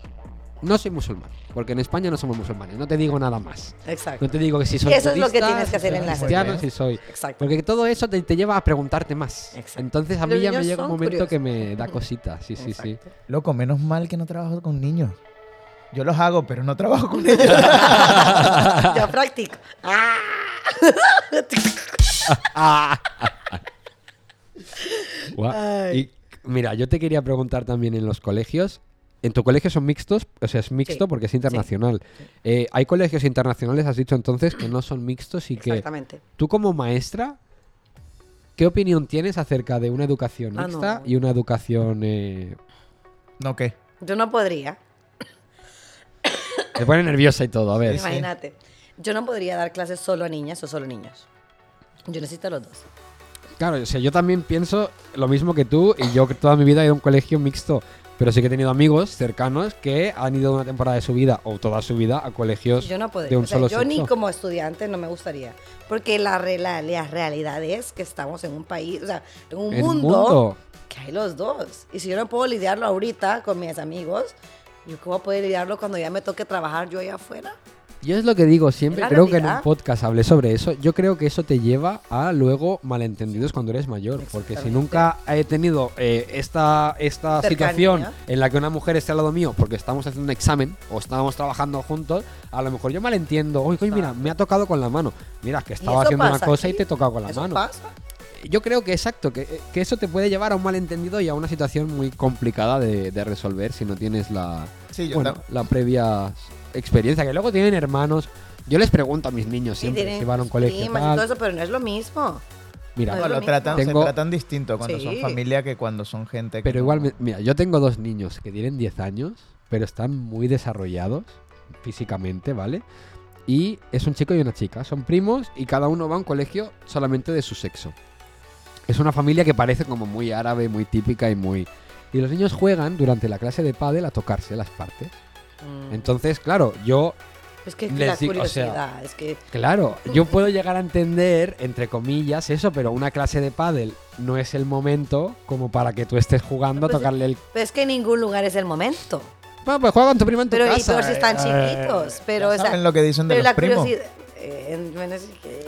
No soy musulmán, porque en España no somos musulmanes. No te digo nada más. Exacto. No te digo que si soy Eso es lo que tienes que hacer si soy en la cristiano, si soy... Exacto. Porque todo eso te, te lleva a preguntarte más. Exacto. Entonces a Los mí ya me llega un momento que me da cosita. Sí, sí, sí. Exacto. Loco, menos mal que no trabajo con niños. Yo los hago, pero no trabajo con ellos. Ya practico. Ay. Y mira, yo te quería preguntar también en los colegios. ¿En tu colegio son mixtos? O sea, es mixto Sí. porque es internacional. Eh, hay colegios internacionales, has dicho entonces, que no son mixtos y que Exactamente. tú como maestra, ¿qué opinión tienes acerca de una educación Ah, mixta no. y una educación... Eh... ¿No qué? Yo no podría. Te pone nerviosa y todo, a ver. Imagínate. Yo no podría dar clases solo a niñas o solo niños. Yo necesito a los dos. Claro, o sea, yo también pienso lo mismo que tú y yo toda mi vida he ido a un colegio mixto, pero sí que he tenido amigos cercanos que han ido una temporada de su vida o toda su vida a colegios Yo no podría. de un O sea, solo yo sexo. ni como estudiante no me gustaría. Porque la, la, la realidad es que estamos en un país, o sea, en un mundo, mundo. que hay los dos. Y si yo no puedo lidiarlo ahorita con mis amigos, ¿yo cómo puedo lidiarlo cuando ya me toque trabajar yo allá afuera? Yo es lo que digo siempre, creo que en un podcast hablé sobre eso. Yo creo que eso te lleva a luego malentendidos cuando eres mayor. Porque si nunca he tenido eh, esta, esta Cercanía. situación en la que una mujer esté al lado mío porque estamos haciendo un examen o estábamos trabajando juntos, a lo mejor yo malentiendo. Oye, oye, mira, me ha tocado con la mano. Mira, que estaba haciendo una cosa y te he tocado con la ¿Eso mano. pasa? Yo creo que exacto, que, que eso te puede llevar a un malentendido y a una situación muy complicada de, de resolver si no tienes la, Sí, yo bueno, tam- la previa experiencia. Que luego tienen hermanos. Yo les pregunto a mis niños Sí, siempre tienen si van a un colegio. primas y tal. todo eso, pero no es lo mismo. Mira, No lo tratan. Tengo- se tratan distinto cuando son Sí. familia que cuando son gente que pero no- igual, me- mira, yo tengo dos niños que tienen 10 años, pero están muy desarrollados físicamente, ¿vale? Y es un chico y una chica. Son primos y cada uno va a un colegio solamente de su sexo. Es una familia que parece como muy árabe, muy típica y muy... Y los niños juegan durante la clase de pádel a tocarse las partes. Mm. Entonces, claro, yo Es que Les la digo, o sea, curiosidad, es que Claro, yo puedo llegar a entender, entre comillas, eso, pero una clase de pádel no es el momento como para que tú estés jugando a Pues, tocarle el... pero es que en ningún lugar es el momento. Bueno, pues juega con tu primo en tu Pero y casa. peor si están eh, chiquitos. Pero, ya o sea, saben lo que dicen de pero los la primos. curiosidad. Eh, bueno, sí que-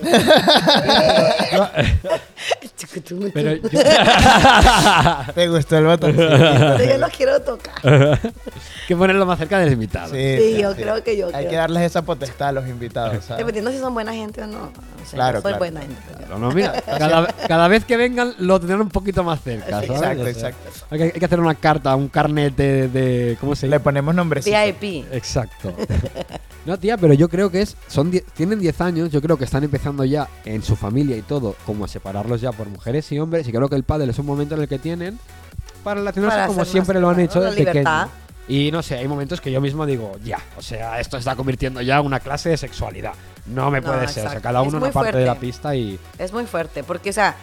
Chucutum, Pero yo... ¿Te gustó el botón? yo lo quiero tocar. que ponerlo más cerca del invitado. Sí, yo creo que yo Hay creo. que darles esa potestad a los invitados, ¿sabes? Dependiendo si son buena gente o no. O sea, Claro, yo soy claro. buena gente. Pero no, mira, cada, cada vez que vengan lo tendrán un poquito más cerca, ¿sabes? Exacto, O sea, exacto. Hay que, hay que hacer una carta, un carnet de... de- ¿Cómo se Le ponemos nombrecito. VIP. Exacto. No, tía, pero yo creo que es. Son die- tienen 10 años, yo creo que están empezando ya en su familia y todo, como a separarlos ya por mujeres y hombres. Y creo que el pádel es un momento en el que tienen para relacionarse Para como siempre lo han hecho la de pequeño. libertad. Y no sé, hay momentos que yo mismo digo, ya, o sea, esto está convirtiendo ya en una clase de sexualidad. No me No, puede ser. O sea, exacto. cada uno en una parte de la pista y. Es muy fuerte, porque, o sea,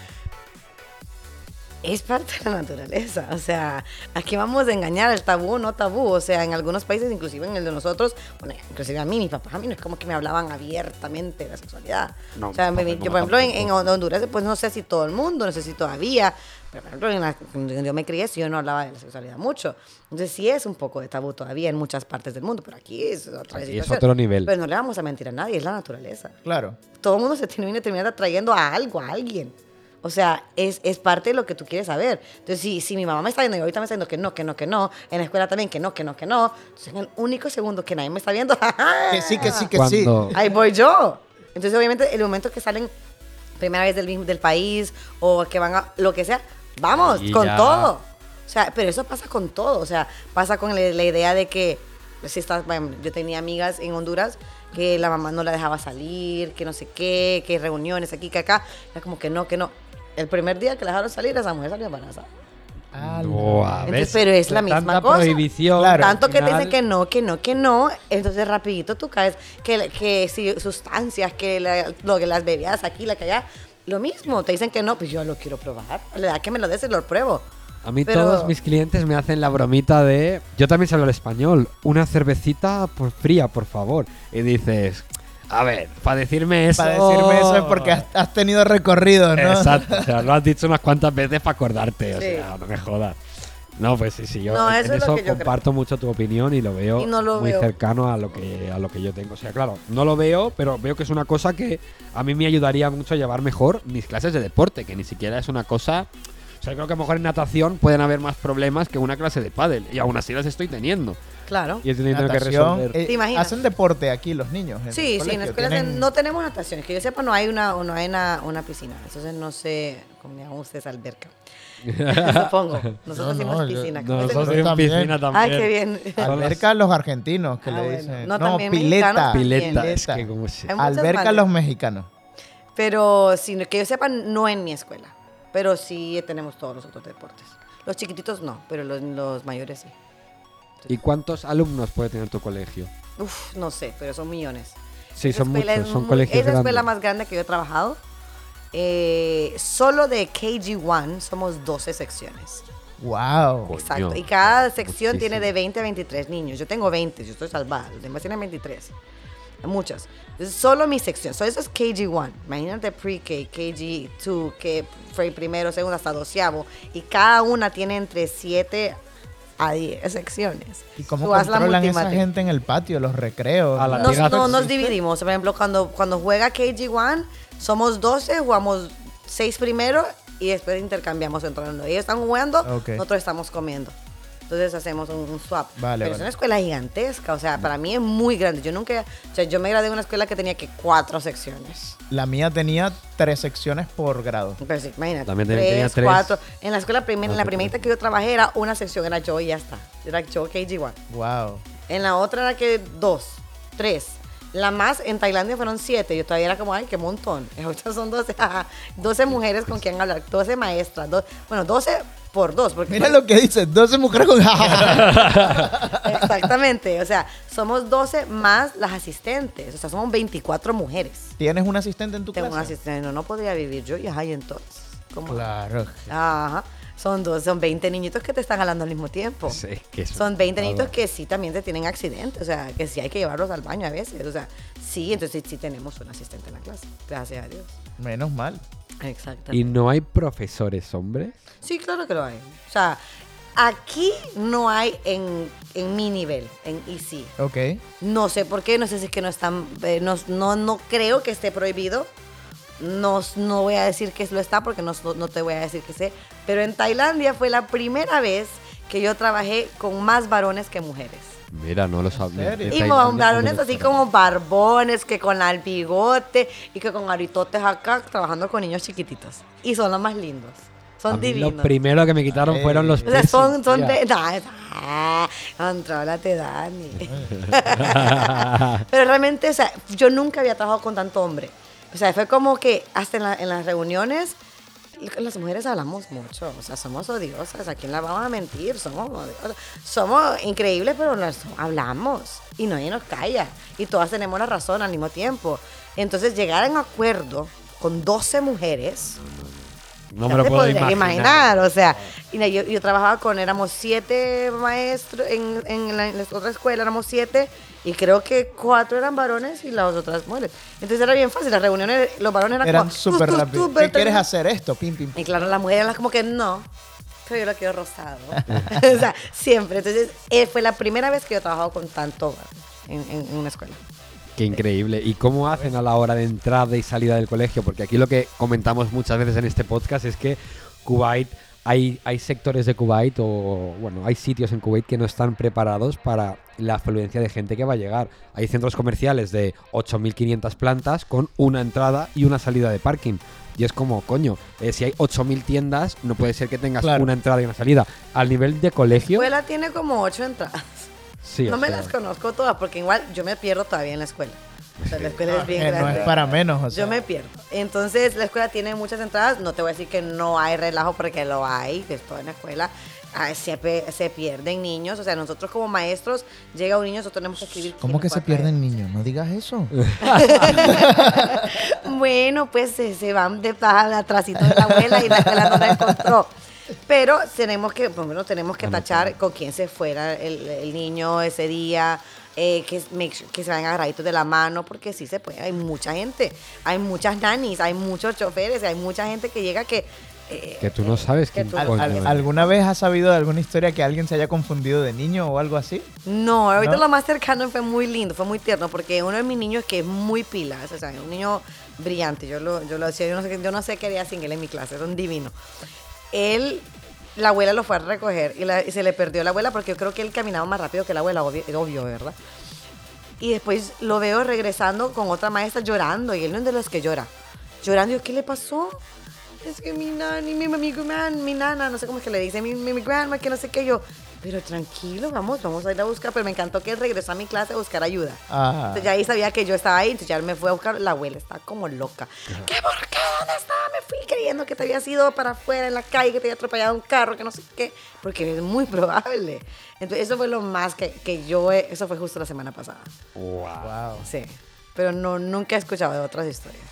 es parte de la naturaleza. O sea, aquí vamos a engañar el tabú, no tabú. O sea, en algunos países, inclusive en el de nosotros, bueno, inclusive a mí, mis papás a mí no es como que me hablaban abiertamente de la sexualidad. No, o sea, no, yo, por ejemplo, en, en. Honduras, pues no sé si todo el mundo, no sé si todavía, pero por ejemplo, en la, cuando yo me crié, sí, yo no hablaba de la sexualidad mucho. Entonces, sí es un poco de tabú todavía en muchas partes del mundo, pero aquí es otra Aquí es otro nivel. Pero no le vamos a mentir a nadie, es la naturaleza Claro. todo el mundo se termina, termina atrayendo a algo, a alguien. O sea, es, es parte de lo que tú quieres saber. Entonces, si, si mi mamá me está viendo y ahorita me está diciendo que no, que no, que no, en la escuela también que no, que no, que no, entonces en el único segundo que nadie me está viendo, Que sí, que sí, que sí. Ahí voy yo. Entonces, obviamente, el momento que salen primera vez del, del país o que van a lo que sea, vamos, Ahí con ya. todo. O sea, pero eso pasa con todo. O sea, pasa con la, la idea de que si estás, bueno, yo tenía amigas en Honduras que la mamá no la dejaba salir, que no sé qué, que reuniones aquí, que acá. Era como que no, que no. El primer día que la dejaron salir, esa mujer salió embarazada. Ah, No, a Entonces, ver, pero es la tanta misma cosa. prohibición. Claro. Tanto que te dicen que no, que no, que no, entonces rapidito tú caes, que, que si sustancias, que la- lo que las bebidas aquí, la que allá, lo mismo, te dicen que no, pues yo lo quiero probar, le da que me lo des y lo pruebo. A mí Pero- todos mis clientes me hacen la bromita de... Yo también sé hablar español. Una cervecita por fría, por favor. Y dices... A ver, para decirme eso... Para decirme eso es porque has, has tenido recorrido, ¿no? Exacto. O sea, lo has dicho unas cuantas veces para acordarte. O Sí. sea, no me jodas. No, pues sí, sí. Yo No, en eso yo creo. comparto mucho tu opinión y lo veo Y no lo muy veo. cercano a lo, que, a lo que yo tengo. O sea, claro, no lo veo, pero veo que es una cosa que a mí me ayudaría mucho a llevar mejor mis clases de deporte, que ni siquiera es una cosa... O sea, creo que a lo mejor en natación pueden haber más problemas que una clase de pádel. Y aún así las estoy teniendo. Claro. Y tenido que Natación, resolver. eh, ¿Te imaginas? hacen deporte aquí los niños. en Sí, sí, en las escuelas Tienen- no tenemos natación, que yo sepa no hay una, no hay una, una piscina, entonces no sé cómo llaman ustedes alberca. Supongo, nosotros No, no, piscina. No, ¿cómo se nosotros También. piscina también. Ay, qué bien. Alberca los argentinos, que Ah, le bueno. dicen. No, No, también pileta. Pileta, es que como se... Alberca maneras. los mexicanos. Pero sin que yo sepa, no en mi escuela. Pero sí tenemos todos los otros deportes. Los chiquititos no, pero los, los mayores sí. ¿Y cuántos alumnos puede tener tu colegio? Uf, no sé, pero son millones. Sí, Esa son escuela muchos, es son muy- colegios Es la escuela más grande que yo he trabajado. Eh, solo de KG1 somos 12 secciones. Wow. Coño, Exacto. Y cada sección muchísimo. tiene de 20 a 23 niños. Yo tengo 20, yo estoy salvada. Los demás tienen 23. Muchas. Entonces, solo mi sección. So, eso es KG1. Imagínate pre-K, KG2, que fue primero, segundo, hasta doceavo. Y cada una tiene entre 7 a 10 secciones. ¿Y cómo Tú la controlan esa gente en el patio, los recreos? A la Nos, no, nos dividimos. Por ejemplo, cuando, cuando juega KG1, somos 12, jugamos 6 primero y después intercambiamos entre los Ellos están jugando, Ok. nosotros estamos comiendo. Entonces hacemos un, un swap. Vale, Pero es una escuela gigantesca, o sea, para mí es muy grande. Yo nunca, o sea, yo me gradué en una escuela que tenía que cuatro secciones. La mía tenía tres secciones por grado. Pero sí, imagínate. También tenía tres. cuatro. En la escuela primera, en la primerita que yo trabajé era una sección, era yo y ya está. Era yo KG1. Wow. En la otra era que dos, tres. La más en Tailandia fueron siete. Yo todavía era como, ay, qué montón. Ahorita son 12, 12 mujeres con quien hablar, 12 maestras. dos- bueno, 12 por dos. Porque Mira lo que dice, 12 mujeres con... Exactamente. O sea, somos 12 más las asistentes. O sea, somos 24 mujeres. ¿Tienes un asistente en tu Tengo un clase? asistente. No, no podría vivir yo y ajá, y entonces. ¿cómo? Claro. Ajá. Son dos, son 20 niñitos que te están jalando al mismo tiempo. Sí, que Son 20 todo. niñitos que sí también te tienen accidentes, o sea, que sí hay que llevarlos al baño a veces, o sea, sí, entonces sí tenemos un asistente en la clase, gracias a Dios. Menos mal. Exacto. ¿Y no hay profesores hombres? Sí, claro que lo hay. O sea, aquí no hay en, en mi nivel, en EC. Ok. No sé por qué, no sé si es que no están, eh, no, no, no creo que esté prohibido. No, no voy a decir que lo está porque no, no te voy a decir que sé. Pero en Tailandia fue la primera vez que yo trabajé con más varones que mujeres. Mira, no lo sabía. Y con varones así como barbones, que con el bigote y que con aritotes acá, trabajando con niños chiquititos. Y son los más lindos. Son divinos. Lo primero que me quitaron Ay. fueron los O sea, son, son de. Nah, nah, contrólate, Dani. Pero realmente, o sea, yo nunca había trabajado con tanto hombre. O sea, fue como que hasta en, la- en las reuniones, las mujeres hablamos mucho. O sea, somos odiosas. ¿A quién la vamos a mentir? Somos odiosas. Somos increíbles, pero nos hablamos. Y nadie nos calla. Y todas tenemos la razón al mismo tiempo. Entonces, llegar a un acuerdo con 12 mujeres. No me lo puedo podrás imaginar. o sea, yo, yo trabajaba con, éramos siete maestros, en, en la, en la otra escuela éramos siete, y creo que cuatro eran varones y las otras mujeres. Entonces era bien fácil, las reuniones, los varones eran, Eran como, súper "Tú, tú, rápidos. tú, ¿Qué vete". quieres hacer esto? Pim, pim. Y claro, las mujeres eran como que no, pero yo lo quiero rosado. o sea, siempre. Entonces, eh, fue la primera vez que yo he trabajado con tanto en, en- en una escuela. Qué increíble. ¿Y cómo hacen a la hora de entrada y salida del colegio? Porque aquí lo que comentamos muchas veces en este podcast es que Kuwait, hay, hay sectores de Kuwait o, bueno, hay sitios en Kuwait que no están preparados para la afluencia de gente que va a llegar. Hay centros comerciales de 8.500 plantas con una entrada y una salida de parking. Y es como, coño, eh, si hay 8.000 tiendas, no puede ser que tengas Claro. una entrada y una salida. Al nivel de colegio, La escuela tiene como ocho entradas. Sí. no me sea, las conozco todas porque igual yo me pierdo todavía en la escuela. O sea, la escuela es bien Eh, no grande. es para menos, o sea. Yo me pierdo. Entonces, la escuela tiene muchas entradas. No te voy a decir que no hay relajo porque lo hay. Después en la escuela ah, se, pierden niños. O sea, nosotros como maestros, llega un niño, nosotros tenemos que escribir. ¿Cómo que se pierden niños? No digas eso. Bueno, pues se, se van de atrásito de la abuela y la escuela no la encontró. Pero tenemos que, por lo menos tenemos que tachar con quién se fuera el, el niño ese día, eh, que, make sure- que se vayan agarraditos de la mano, porque sí se puede. Hay mucha gente, hay muchas nannies, hay muchos choferes, hay mucha gente que llega que... eh, Que tú no sabes que quién tú- ¿Al- coño al- es. ¿Alguna vez has sabido de alguna historia que alguien se haya confundido de niño o algo así? No, ahorita ¿No? lo más cercano fue muy lindo, fue muy tierno, porque uno de mis niños que es muy pilas, o sea, un niño brillante, yo lo, yo lo decía, yo no sé, yo no sé qué haría sin él en mi clase, era un divino. Él, la abuela lo fue a recoger y, se le perdió la abuela porque yo creo que él caminaba más rápido que la abuela, obvio, ¿verdad? Y después lo veo regresando con otra maestra llorando y él no es de los que llora. Llorando, yo, ¿qué le pasó? Es que mi nani, mi, mi, mi, mi nana, no sé cómo es que le dice, mi, mi, mi grandma, que no sé qué yo. Pero tranquilo, vamos, vamos a ir a buscar. Pero me encantó que regresó a mi clase a buscar ayuda. Ah. Entonces ya ahí sabía que yo estaba ahí, entonces ya me fue a buscar. La abuela está como loca. ¿Qué por qué? ¿Dónde estaba? Me fui creyendo que te habías ido para afuera en la calle, que te había atropellado un carro, que no sé qué. Porque es muy probable. Entonces eso fue lo más que, que yo, he- eso fue justo la semana pasada. Wow. Sí. Pero no, nunca he escuchado de otras historias.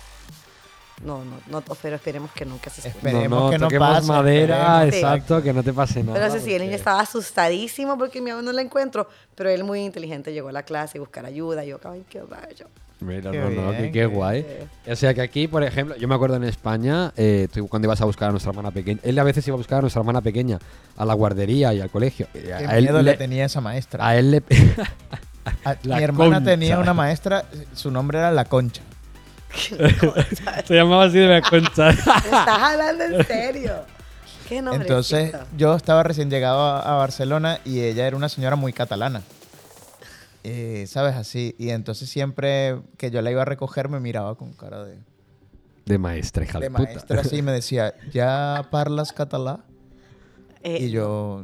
No, no, no, pero esperemos que nunca se escuche. Esperemos no, no, que no toquemos pase, madera, esperemos. Sí. exacto, que no te pase nada. Pero sí, sí, el niño estaba asustadísimo porque mi mamá no la encuentro, pero él muy inteligente llegó a la clase y buscar ayuda. Y yo, ay, qué rayo. Mira, Qué no, no, bien, que qué qué guay. O sea que aquí, por ejemplo, yo me acuerdo en España, eh, tú cuando ibas a buscar a nuestra hermana pequeña, él a veces iba a buscar a nuestra hermana pequeña a la guardería y al colegio. Qué A él, miedo le le, tenía esa maestra. a él le- A- mi hermana concha. tenía una maestra, su nombre era La Concha. se llamaba así de. ¿Me estás hablando en serio? ¿Qué nombre? Entonces yo estaba recién llegado a, a Barcelona y ella era una señora muy catalana. Eh, ¿Sabes? Así. Y entonces siempre que yo la iba a recoger me miraba con cara de, De maestra, hija de, de puta. maestra así y me decía, ¿ya parlas catalá? Eh, Y yo...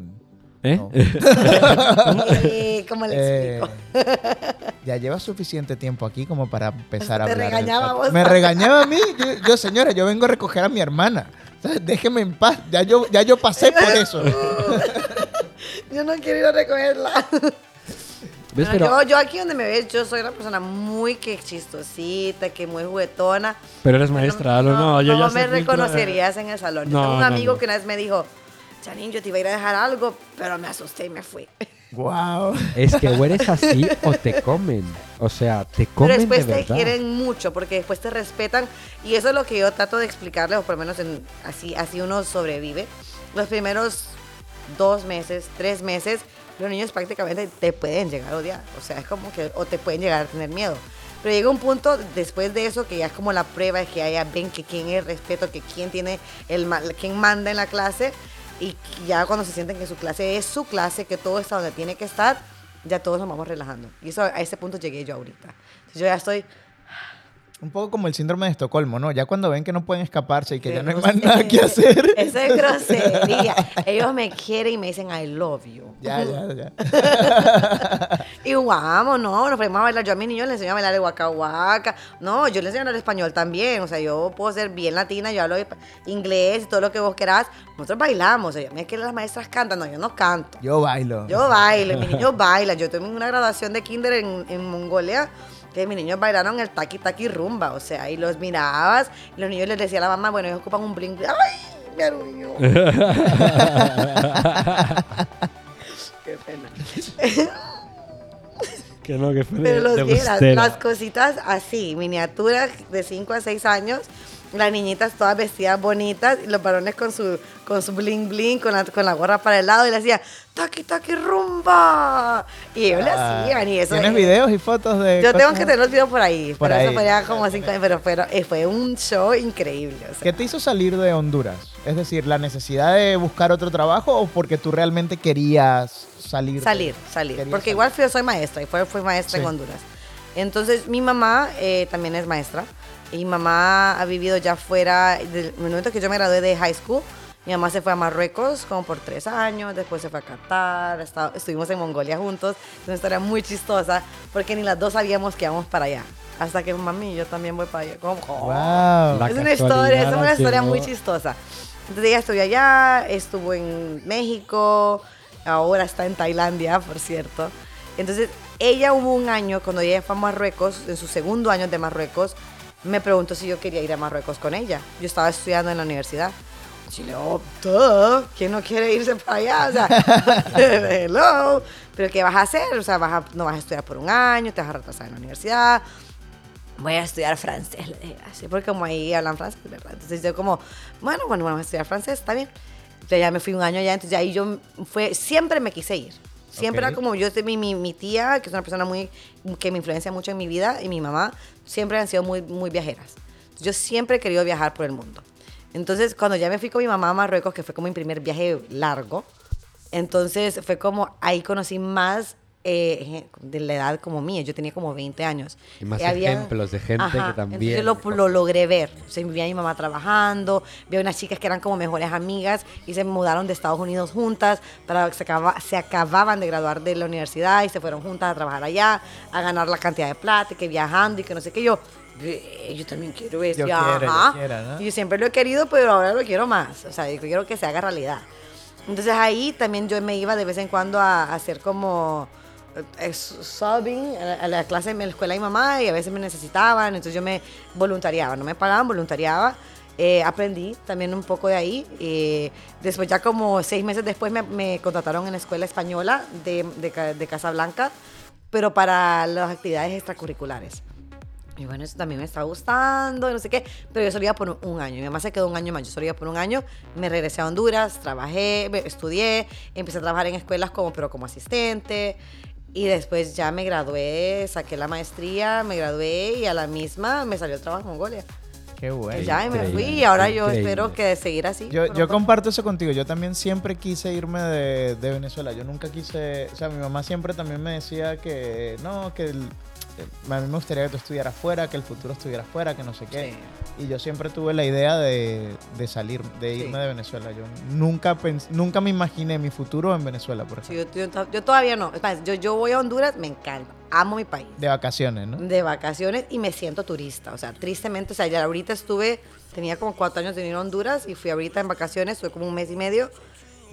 ¿Eh? no. eh, ¿Cómo le Eh, explico? ya llevas suficiente tiempo aquí como para empezar a Te hablar. en regañaba vos. Me regañaba a mí. Yo, yo, señora, yo vengo a recoger a mi hermana. O sea, déjeme en paz. Ya yo, ya yo pasé por eso. Yo no quiero ir a recogerla. ¿Ves? No, Pero, yo, yo aquí donde me ves, yo soy una persona muy que chistosita, que muy juguetona. pero eres maestra, no, no, yo ya no sé me reconocerías en el salón. Yo No, tengo un no, amigo no. que una vez me dijo, Janine, yo te iba a ir a dejar algo, pero me asusté y me fui. Wow. Es que o eres así o te comen. O sea, te Pero comen después de te verdad. quieren mucho porque después te respetan y eso es lo que yo trato de explicarles, o por lo menos en- así, así uno sobrevive. Los primeros dos meses, tres meses, los niños prácticamente te pueden llegar a odiar. O sea, es como que, o te pueden llegar a tener miedo. Pero llega un punto después de eso que ya es como la prueba de que ya ven que quién es el respeto, que quién tiene el quién manda en la clase y ya cuando se sienten que su clase es su clase, que todo está donde tiene que estar, ya todos nos vamos relajando. Y eso a ese punto llegué yo ahorita. Yo ya estoy Un poco como el síndrome de Estocolmo, ¿no? Ya cuando ven que no pueden escaparse y que ya no hay más nada que hacer. Eso es grosería. Ellos me quieren y me dicen I love you. Ya, ya, ya. Y vamos, no, nos ponemos a bailar. Yo a mis niños les enseño a bailar el waka. No, yo les enseño a hablar español también. O sea, yo puedo ser bien latina, yo hablo inglés y todo lo que vos querás. Nosotros bailamos. O sea, mira que las maestras cantan. No, yo no canto. Yo bailo. Yo bailo, mis niños bailan. Yo tuve una graduación de kinder en, en Mongolia que mis niños bailaron el taqui taqui rumba. O sea, y los mirabas. Y los niños les decía a la mamá, bueno, ellos ocupan un bling bling. ¡Ay! Me arruinó. Qué pena. Que no, que fue Pero los de bustera. las cositas así, miniaturas de 5 a 6 años, las niñitas todas vestidas bonitas y los varones con su, con su bling bling, con la, con la gorra para el lado y le hacía taqui taqui rumba. Y ellos le Ah, hacían y eso. ¿Tienes eh, videos y fotos de Yo tengo que tener los videos por ahí, Por pero ahí. eso fue ya como 5 años, pero fue, eh, fue un show increíble. o sea. ¿Qué te hizo salir de Honduras? Es decir, ¿la necesidad de buscar otro trabajo o porque tú realmente querías salir? Salir, salir. Querías Porque salir. igual fui, soy maestra y fue, fui maestra Sí. en Honduras. Entonces, mi mamá eh, también es maestra. Y mamá ha vivido ya fuera, del momento que yo me gradué de high school, mi mamá se fue a Marruecos como por tres años, después se fue a Qatar, estuvimos en Mongolia juntos. Es una historia muy chistosa porque ni las dos sabíamos que íbamos para allá. Hasta que mami, yo también voy para allá. ¿Cómo? Wow. La es una historia, es una historia muy chistosa. Entonces ella estuvo allá, estuvo en México, ahora está en Tailandia, por cierto. Entonces ella hubo un año, cuando ella fue a Marruecos, en su segundo año de Marruecos, me preguntó si yo quería ir a Marruecos con ella. Yo estaba estudiando en la universidad. Y le digo, "Duh, ¿quién no quiere irse para allá? O sea, hello. Pero ¿qué vas a hacer? O sea, vas a- no vas a estudiar por un año, te vas a retrasar en la universidad voy a estudiar francés, así, porque como ahí hablan francés, ¿verdad? Entonces yo como, bueno, bueno, vamos a estudiar francés, está bien. Entonces ya me fui un año allá, entonces ahí yo fue, siempre me quise ir. Siempre era como yo, mi, mi, mi tía, que es una persona muy, que me influencia mucho en mi vida, y mi mamá, siempre han sido muy, muy viajeras. Yo siempre he querido viajar por el mundo. Entonces, cuando ya me fui con mi mamá a Marruecos, que fue como mi primer viaje largo, entonces fue como, ahí conocí más eh, de la edad como mía, yo tenía como 20 años. Y más Y había- ejemplos de gente Ajá, que también. Yo lo, lo logré ver. O sea, vi a mi mamá trabajando, vi a unas chicas que eran como mejores amigas y se mudaron de Estados Unidos juntas, para, se, acaba- se acababan de graduar de la universidad y se fueron juntas a trabajar allá, a ganar la cantidad de plata, que viajando y que no sé qué. Yo, "Ve, yo también quiero eso. Yo y quiero, yo ajá. quiero, ¿no? Yo siempre lo he querido, pero ahora lo quiero más. O sea, yo quiero que se haga realidad. Entonces ahí también yo me iba de vez en cuando a, a hacer como subbing a la, clase en la escuela de mi mamá y a veces me necesitaban, entonces yo me voluntariaba, no me pagaban, voluntariaba. Eh, aprendí también un poco de ahí. eh, después ya como seis meses después me, me contrataron en la escuela española de, de, de Casablanca, pero para las actividades extracurriculares. Y bueno, eso también me está gustando, no sé qué. Pero yo solo iba por un año. Mi mamá se quedó un año más. Yo solo iba por un año. Me regresé a Honduras, trabajé, estudié, empecé a trabajar en escuelas como, pero como asistente. Y después ya me gradué, saqué la maestría, me gradué y a la misma me salió el trabajo en Mongolia. Qué bueno. Ya y me fui y ahora yo increíble. espero que seguir así. Yo, yo un- comparto eso contigo. Yo también siempre quise irme de, de Venezuela. Yo nunca quise. O sea, mi mamá siempre también me decía que no, que el- a mí me gustaría que tú estuvieras fuera, que el futuro estuviera fuera, que no sé qué. Y yo siempre tuve la idea de, de salir, de Sí. irme de Venezuela. Yo nunca pens- nunca me imaginé mi futuro en Venezuela, por Sí, ejemplo. yo, yo to- yo todavía no. Es más, yo, yo voy a Honduras, me encanta. Amo mi país. De vacaciones, ¿no? de vacaciones y me siento turista. O sea, tristemente, o sea, ya ahorita estuve, tenía como cuatro años de venir a Honduras y fui ahorita en vacaciones, estuve como un mes y medio.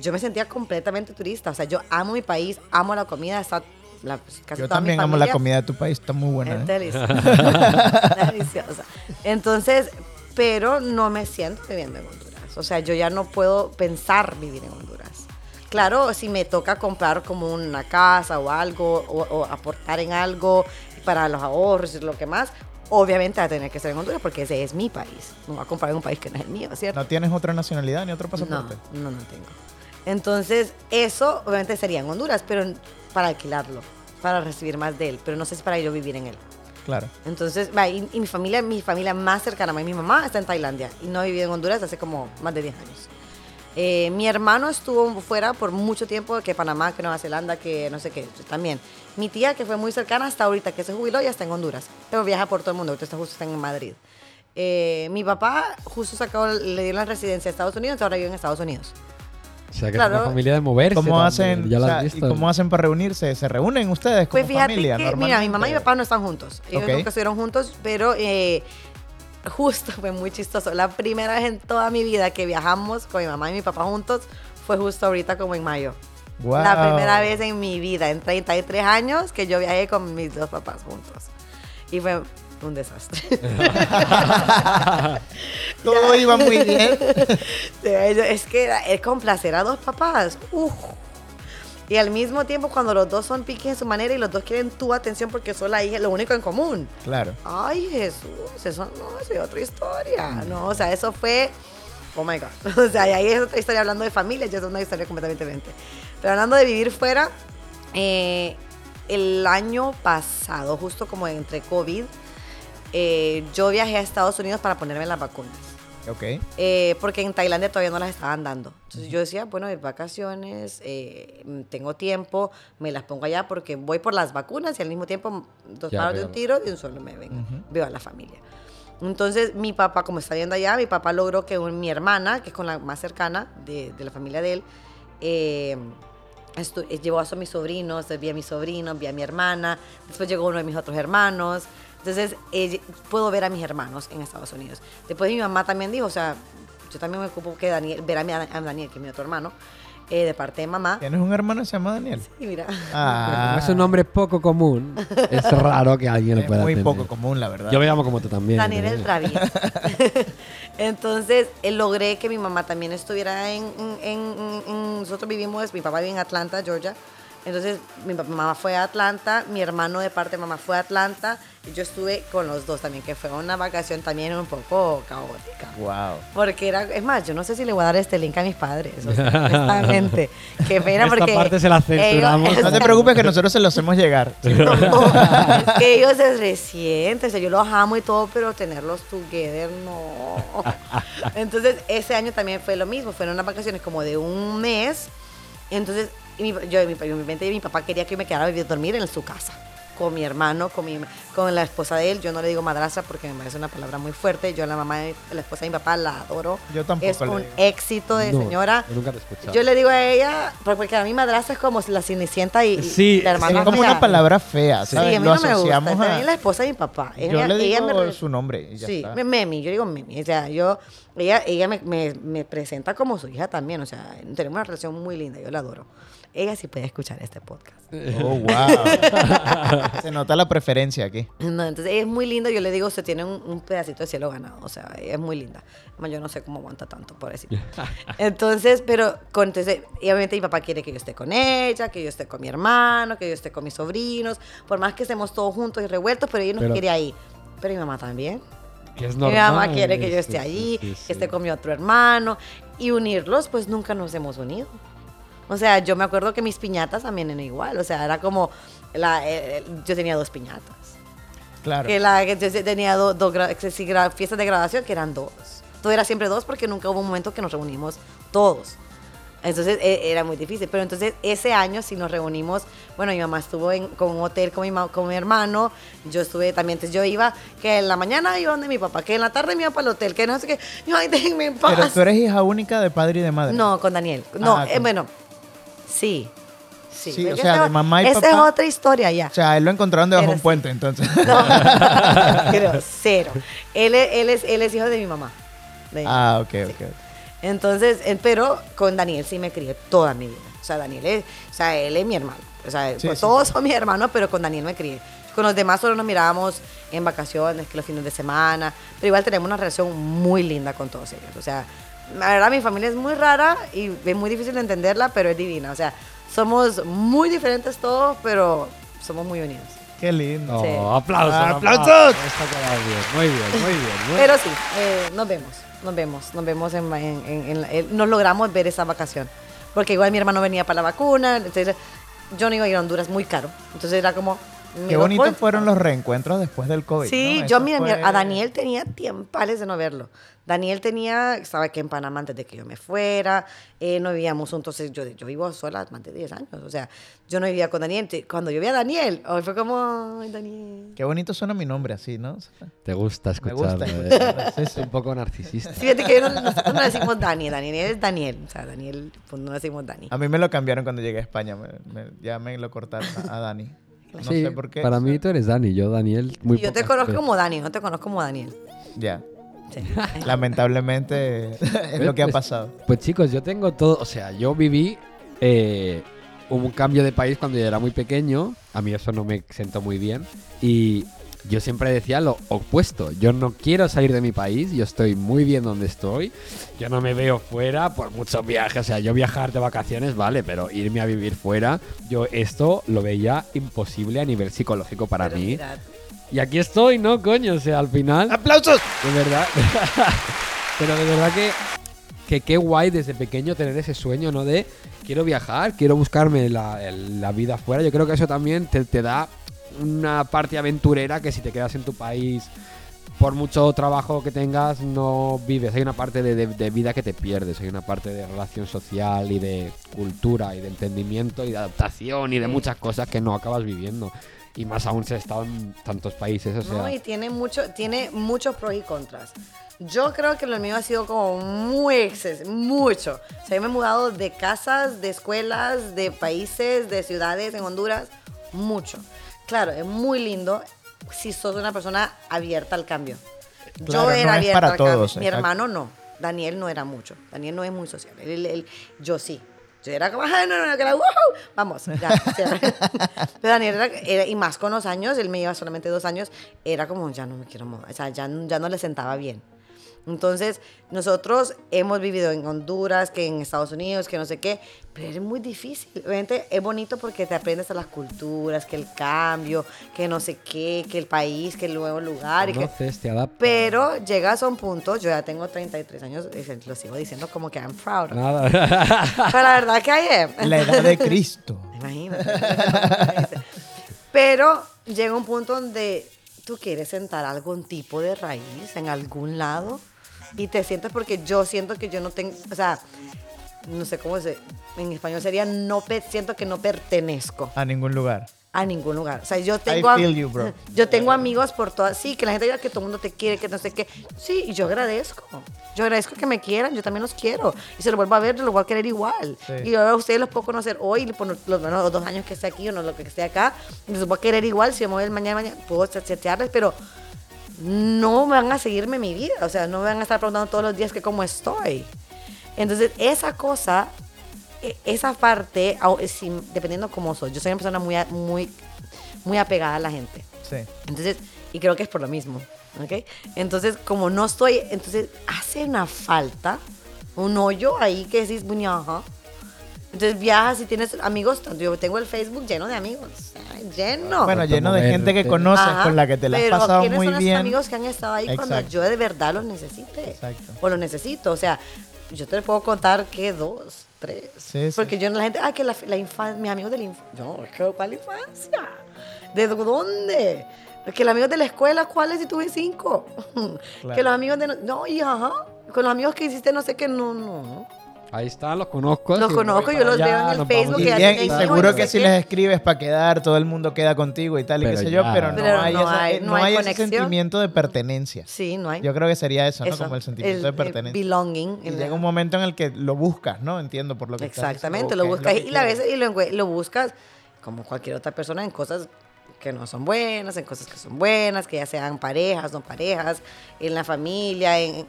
Yo me sentía completamente turista. O sea, yo amo mi país, amo la comida, está la, pues, casi Yo toda mi también amo la comida de tu país, está muy buena. Es ¿eh? deliciosa. Entonces, pero no me siento viviendo en Honduras. O sea, yo ya no puedo pensar vivir en Honduras. claro, si me toca comprar como una casa o algo, o, o aportar en algo para los ahorros y lo que más, obviamente va a tener que ser en Honduras porque ese es mi país. No voy a comprar en un país que no es el mío, ¿cierto? ¿No tienes otra nacionalidad ni otro No, pasaporte? no, no tengo. Entonces, eso obviamente sería en Honduras, pero para alquilarlo, para recibir más de él, pero no sé si para yo vivir en él. Claro. Entonces, y, y mi familia, mi familia más cercana, mi mamá está en Tailandia y no ha vivido en Honduras hace como más de 10 años. Eh, mi hermano estuvo fuera por mucho tiempo, que Panamá, que Nueva Zelanda, que no sé qué, también. Mi tía, que fue muy cercana hasta ahorita, que se jubiló, ya está en Honduras, pero viaja por todo el mundo, ahorita está justo está en Madrid. Eh, mi papá justo sacó, le dio la residencia a Estados Unidos, ahora vive en Estados Unidos. O sea, que Claro. es una familia de moverse. ¿Cómo también, hacen, Ya o sea, has ¿y visto. cómo hacen para reunirse? ¿Se reúnen ustedes como Pues fíjate familia? que, mira, mi mamá y mi papá no están juntos. Ellos Ok. nunca estuvieron juntos, pero eh, justo fue muy chistoso. La primera vez en toda mi vida que viajamos con mi mamá y mi papá juntos fue justo ahorita como en mayo. Guau. La primera vez en mi vida, en 33 años, que yo viajé con mis dos papás juntos. Y fue un desastre. Todo iba muy bien. Es que era- es complacer a dos papás. Uf. Y al mismo tiempo, cuando los dos son piques en su manera y los dos quieren tu atención porque son la hija, lo único en común. Claro. Ay, Jesús, eso no, eso es otra historia. No, o sea, eso fue. Oh my God. O sea, y ahí es otra historia hablando de familia, ya es una historia completamente diferente. Pero hablando de vivir fuera, eh, el año pasado, justo como entre COVID, eh, yo viajé a Estados Unidos para ponerme las vacunas. Ok. Eh, porque en Tailandia todavía no las estaban dando. Entonces yo decía, bueno, de vacaciones, eh, mm, tengo tiempo, me las pongo allá porque voy por las vacunas y al mismo tiempo mm, dos Ya palos de un tiro de un solo me ven. Veo a la familia. Entonces mi papá, como está viendo allá, mi papá logró que un- mi hermana, que es con la más cercana de, de la familia de él, eh, eh, llevó a mis sobrinos, vi a mis sobrinos, vi a mi hermana, después llegó uno de mis otros hermanos. Entonces, eh, puedo ver a mis hermanos en Estados Unidos. Después mi mamá también dijo, o sea, yo también me ocupo que Daniel, ver a, mi- a Daniel, que es mi otro hermano, eh, de parte de mamá. ¿Tienes un hermano que se llama Daniel? Y mira, Ah, es un nombre poco común, es raro que alguien lo es pueda muy tener. poco común, la verdad. Yo me llamo como tú también. Daniel el travieso. Entonces, eh, logré que mi mamá también estuviera en, en- en- en- Nosotros vivimos, mi papá vive en Atlanta, Georgia. Entonces, mi mamá fue a Atlanta, mi hermano de parte de mamá fue a Atlanta, y yo estuve con los dos también, que fue una vacación también un poco caótica. Wow. Porque era, es más, yo no sé si le voy a dar este link a mis padres, o sea, honestamente. Qué pena Esta porque... parte se la censuramos. ellos- No te preocupes que nosotros se los hacemos llegar. no, es que ellos es reciente, o sea, yo los amo y todo, pero tenerlos together, no. Entonces, ese año también fue lo mismo, fueron unas vacaciones como de un mes. Entonces, y mi- yo en mi, en mi mente mi papá quería que yo me quedara a vivir- dormir en su casa, con mi hermano, con, mi, con la esposa de él. Yo no le digo madrastra porque me parece una palabra muy fuerte. Yo a la mamá, de, la esposa de mi papá la adoro. Yo tampoco Es le un digo. éxito de No, señora. yo nunca te he escuchado. Yo le digo a ella, porque a mí madrastra es como la cenicienta y, y Sí, la Es hermana como fea. una palabra fea, Sí, a mí Lo no me gusta. asociamos También a... la esposa de mi papá. Yo Ella- le ella digo me su nombre y ya sí, está. me- Memi, yo digo Memi. O sea, yo, ella, ella me, me- me presenta como su hija también. O sea, tenemos una relación muy linda, yo la adoro. Ella sí puede escuchar este podcast. Oh, wow. Se nota la preferencia aquí. No, entonces ella es muy linda. Yo le digo, usted tiene un, un pedacito de cielo ganado. O sea, ella es muy linda. Además, yo no sé cómo aguanta tanto, pobrecita. Entonces, pero, con, entonces, y obviamente mi papá quiere que yo esté con ella, que yo esté con mi hermano, que yo esté con mis sobrinos. Por más que estemos todos juntos y revueltos, pero ella nos Pero- quiere ahí. Pero mi mamá también. Que es Mi normal. mamá quiere que yo sí, esté sí, allí, sí, sí. que esté con mi otro hermano. Y unirlos, pues nunca nos hemos unido. O sea, yo me acuerdo que mis piñatas también eran igual. O sea, era como, la, eh, yo tenía dos piñatas. Claro. Que la que yo tenía do- dos gra- fiestas de graduación que eran dos. Todo era siempre dos porque nunca hubo un momento que nos reunimos todos. Entonces e- era muy difícil. Pero entonces ese año sí nos reunimos. Bueno, mi mamá estuvo en, con un hotel con mi, con mi hermano. Yo estuve también. Entonces yo iba, que en la mañana iba donde mi papá, que en la tarde me iba para el hotel, que no sé qué. Yo, ay, déjenme en paz. Pero tú eres hija única de padre y de madre. No, con Daniel. No, Ah, eh, con- bueno, sí. Sí, Sí, Pero o sea, esa- de mamá y Esa papá. es otra historia ya. O sea, él lo encontraron debajo de Pero un sí. puente, entonces. No, creo, cero. Él es, él, es, él es hijo de mi mamá. De- ah, ok, ok. Entonces, eh, pero con Daniel sí me crié toda mi vida. O sea, Daniel es, o sea, él es mi hermano. O sea, Sí, pues sí. todos son mis hermanos, pero con Daniel me crié. Con los demás solo nos mirábamos en vacaciones, que los fines de semana. Pero igual tenemos una relación muy linda con todos ellos. O sea, la verdad, mi familia es muy rara y es muy difícil de entenderla, pero es divina. O sea, somos muy diferentes todos, pero somos muy unidos. Qué lindo. Oh, Sí. aplausos, ¡Aplausos! Está quedado bien, muy bien, muy bien. muy Pero sí, eh, nos vemos, nos vemos, nos vemos en, en- en- en la- eh, nos logramos ver esa vacación. Porque igual mi hermano venía para la vacuna, entonces yo no iba a ir a Honduras muy caro. Entonces era como... Qué bonitos fueron los reencuentros después del COVID. Sí, ¿no? yo mira, fue- a Daniel tenía tiempales de no verlo. Daniel tenía, estaba aquí en Panamá antes de que yo me fuera, eh, no vivíamos juntos, yo, yo vivo sola más de 10 años, o sea, yo no vivía con Daniel. Entonces, Cuando yo vi a Daniel, oh, fue como, ay, Daniel. Qué bonito suena mi nombre así, ¿no? Te gusta Me escucharlo. gusta eh. escucharlo, sí, Es sí. un poco narcisista. Sí, Fíjate que no- nosotros no decimos Dani, Daniel es Daniel, o sea, Daniel, pues no decimos Dani. A mí me lo cambiaron cuando llegué a España. me- me- ya me lo cortaron a, a Dani. No Sí, sé por qué. Para mí tú eres Dani, yo Daniel. Muy Y yo te conozco veces. como Dani, no te conozco como Daniel. Ya. Sí. Lamentablemente es lo que ha Pues- pasado. Pues chicos, yo tengo todo, o sea, yo viví eh, un cambio de país cuando yo era muy pequeño, a mí eso no me sentó muy bien y yo siempre decía lo opuesto, yo no quiero salir de mi país, yo estoy muy bien donde estoy, yo no me veo fuera por muchos viajes, o sea, yo viajar de vacaciones, vale, pero irme a vivir fuera, yo esto lo veía imposible a nivel psicológico para Pero mí. mirad, Y aquí estoy, ¿no, coño? O sea, al final... ¡Aplausos! De verdad. Pero de verdad que, que qué guay desde pequeño tener ese sueño, ¿no? De quiero viajar, quiero buscarme la, la vida afuera. Yo creo que eso también te, te da una parte aventurera que si te quedas en tu país, por mucho trabajo que tengas, no vives. Hay una parte de, de- de vida que te pierdes. Hay una parte de relación social y de cultura y de entendimiento y de adaptación y de muchas cosas que no acabas viviendo. Y más aún si has estado en tantos países. O sea, No, y tiene, mucho, tiene muchos pros y contras. Yo creo que lo mío ha sido como muy exces, mucho. O sea, yo me he mudado de casas, de escuelas, de países, de ciudades en Honduras, mucho. Claro, es muy lindo si sos una persona abierta al cambio. Claro, yo no era es abierta para al cambio. todos, Mi exacto. hermano no. Daniel no era mucho. Daniel no es muy social. Él- él- él- yo sí. Yo era como, "Ay, no, no, no, que la, woohoo". Vamos, ya. Pero Daniel era, era- y más con los años, él me lleva solamente dos años, era como, ya no me quiero mudar, o sea, ya, ya no le sentaba bien. Entonces, nosotros hemos vivido en Honduras, que en Estados Unidos, que no sé qué, pero es muy difícil. Obviamente es bonito porque te aprendes a las culturas, que el cambio, que no sé qué, que el país, que el nuevo lugar. Y que, conoces, te adaptas. pero llegas a un punto, yo ya tengo 33 años, y lo sigo diciendo como que I'm proud. Nada. Pero la verdad que I am. La edad de Cristo. Imagínate. Pero llega un punto donde tú quieres sentar algún tipo de raíz en algún lado y te sientes porque yo siento que yo no tengo, o sea, no sé cómo se, en español sería no pe- siento que no pertenezco A ningún lugar. a ningún lugar. O sea, yo tengo am- feel you, bro. yo tengo amigos por todas, sí, que la gente diga que todo el mundo te quiere, que no sé qué. Sí, y yo agradezco. Yo agradezco que me quieran, yo también los quiero. Y si lo vuelvo a ver, los voy a querer igual. Sí. Y yo a ustedes los puedo conocer hoy, por los, los- dos años que esté aquí o no, lo que esté acá, los voy a querer igual. Si yo me voy el mañana, mañana, puedo chatearles, pero no van a seguirme mi vida. O sea, no me van a estar preguntando todos los días que cómo estoy. Entonces, esa cosa, e- esa parte, dependiendo cómo soy, yo soy una persona muy, muy, muy apegada a la gente. Sí. Entonces, y creo que es por lo mismo, ¿ok? Entonces, como no estoy, entonces hace una falta, un hoyo ahí que decís, "Bueno, ajá". Entonces viajas y tienes amigos, tanto yo tengo el Facebook lleno de amigos, ay, lleno. Bueno, lleno de gente que conoces, Ajá, con la que te la has pero pasado ¿quiénes muy son bien. los amigos que han estado ahí cuando Exacto. yo de verdad los necesite? Exacto. O los necesito, o sea, yo te puedo contar que dos, tres. Sí, sí. Porque yo la gente, ah, que la, la infancia, mis amigos de la infancia. No, es que ¿cuál infancia? ¿De dónde? Que los amigos de la escuela, ¿cuáles si tuve cinco? Claro. Que los amigos de... no- No, y ajá. Con los amigos que hiciste no sé qué, no, no. Ahí están, los conozco. Los conozco, yo los veo en el Facebook, Y, bien, y seguro que si les escribes para quedar, todo el mundo queda contigo y tal, y qué sé yo, pero no Pero hay, no hay- no no hay hay ese conexión. sentimiento de pertenencia. Sí, no hay. Yo creo que sería eso, ¿no? Como el sentimiento el- de el pertenencia. belonging. Y en llega un momento en el que lo buscas, ¿no? Entiendo por lo que estás Exactamente, lo buscas y la veces y lo buscas como cualquier otra persona en cosas que no son buenas, en cosas que son buenas, que ya sean parejas, no parejas, en la familia, en,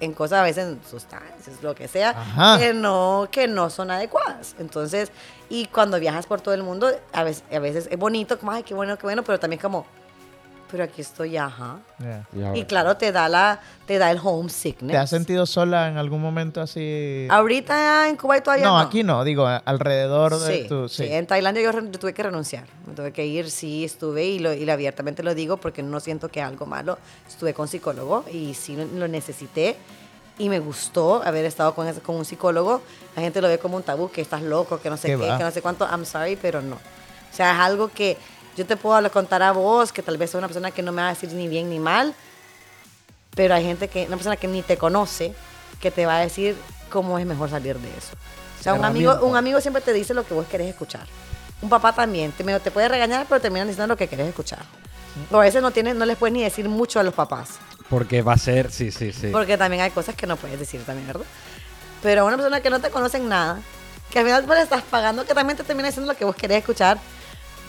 en cosas a veces en sustancias, lo que sea, Ajá. que no que no son adecuadas. Entonces, y cuando viajas por todo el mundo, a veces, a veces es bonito, como ay, qué bueno, qué bueno, pero también como pero aquí estoy, ajá. Yeah. Y Y claro, te da, la, te da el homesickness. ¿Te has sentido sola en algún momento así? Ahorita en Kuwait todavía no, no. aquí no, digo, alrededor de Sí, tu... sí. Sí. en Tailandia yo, yo tuve que renunciar. Me tuve que ir, sí, estuve y, lo, y abiertamente lo digo porque no siento que algo malo. Estuve con psicólogo y sí lo, necesité y me gustó haber estado con, ese- con un psicólogo. La gente lo ve como un tabú, que estás loco, que no sé ¿Qué qué, que no sé cuánto. I'm sorry, pero no. O sea, es algo que yo te puedo contar a vos, que tal vez soy una persona que no me va a decir ni bien ni mal, pero hay gente que, una persona que ni te conoce, que te va a decir cómo es mejor salir de eso. O sea, un amigo, un amigo siempre te dice lo que vos querés escuchar. Un papá también, te, te puede regañar, pero terminan diciendo lo que querés escuchar. O a veces no, tienes, no les puedes ni decir mucho a los papás, Porque va a ser, sí, sí, sí. porque también hay cosas que no puedes decir también, ¿verdad? Pero a una persona que no te conoce en nada, que al final pues, le estás pagando, que también te termina diciendo lo que vos querés escuchar,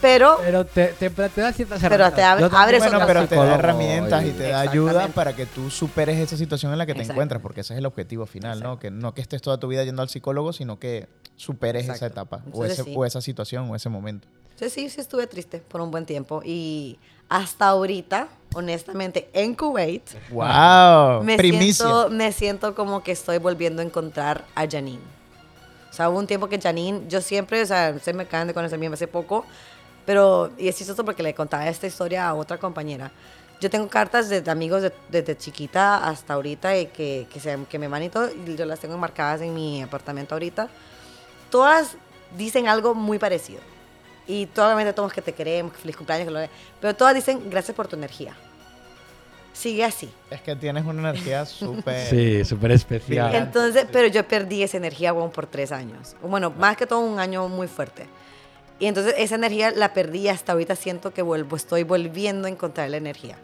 pero Pero te, te, te da ciertas Pero herramientas. te abre- Yo también abres Bueno, pero te da herramientas y y- te da ayuda para que tú superes esa situación en la que te Exacto. encuentras, porque ese es el objetivo final, ¿no? Que no que estés toda tu vida yendo al psicólogo, sino que superes esa Exacto. etapa o, Entonces, ese- sí. o esa situación o ese momento. Yo sí, sí estuve triste por un buen tiempo y hasta ahorita, honestamente, en Kuwait, ¡Wow! me Primicia. siento, me siento como que estoy volviendo a encontrar a Janine. O sea, hubo un tiempo que Janine, yo siempre, o sea, se me acaban de conocer bien hace poco, pero, y es chistoso porque le contaba esta historia a otra compañera. Yo tengo cartas de amigos de- desde chiquita hasta ahorita y que, que, se, que me van y todo, y yo las tengo enmarcadas en mi apartamento ahorita. Todas dicen algo muy parecido. Y todas, obviamente todos que te queremos, que feliz cumpleaños, que lo pero todas dicen gracias por tu energía. Sigue así. Es que tienes una energía súper... Sí, súper especial. Entonces, pero yo perdí esa energía, bueno, por tres años. Bueno, más que todo un año muy fuerte. Y entonces esa energía la perdí hasta ahorita siento que vuelvo, estoy volviendo a encontrar la energía.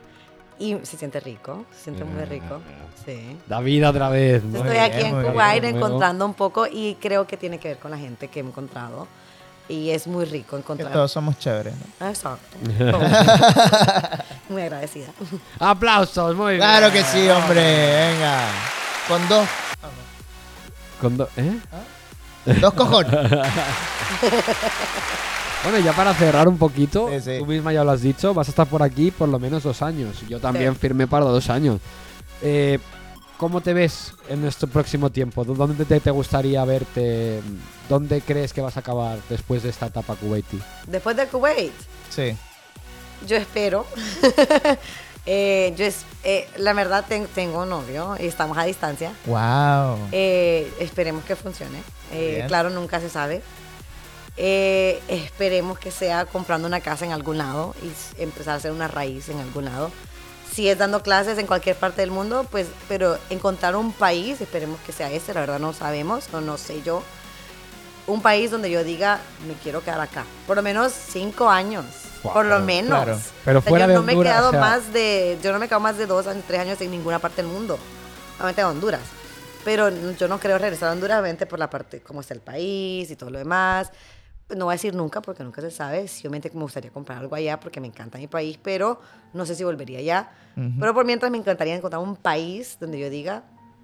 Y se siente rico, se siente muy rico. Sí. Da vida otra vez. ¿no? Estoy bien, aquí en muy Kuwait encontrando un poco y creo que tiene que ver con la gente que he encontrado. Y es muy rico Que encontrar. todos somos chéveres, ¿no? Exacto. muy agradecida. Aplausos, muy bien. Claro que sí, hombre. Venga. Con dos, Con do- ¿eh? Dos cojones. Bueno, ya para cerrar un poquito, Sí, sí. tú misma ya lo has dicho, vas a estar por aquí por lo menos dos años. Yo también Sí. firmé para dos años. Eh, ¿Cómo te ves en este próximo tiempo? ¿Dó- ¿Dónde te, te gustaría verte? ¿Dónde crees que vas a acabar después de esta etapa kuwaití? Después de Kuwait, Sí. yo espero. eh, yo es, eh, la verdad ten- tengo un novio y estamos a distancia. Wow. Eh, esperemos que funcione. Eh, claro, nunca se sabe. Eh, esperemos que sea comprando una casa en algún lado y empezar a hacer una raíz en algún lado. Si es dando clases en cualquier parte del mundo, pues, pero encontrar un país, esperemos que sea este, la verdad no sabemos, no, no sé yo. Un país donde yo diga, me quiero quedar acá. Por lo menos cinco años. Wow, por lo menos. claro. Pero O sea, fuera yo de no me he Honduras, quedado o sea- más de, yo no me he quedado más de dos años, tres años en ninguna parte del mundo. Obviamente en Honduras. Pero yo no creo regresar a Honduras, obviamente por la parte, cómo está el país y todo lo demás. No voy a decir nunca porque nunca se sabe. Sí, obviamente me gustaría comprar algo allá porque me encanta mi país, pero no sé si volvería allá. Pero por mientras me encantaría encontrar un país donde yo diga,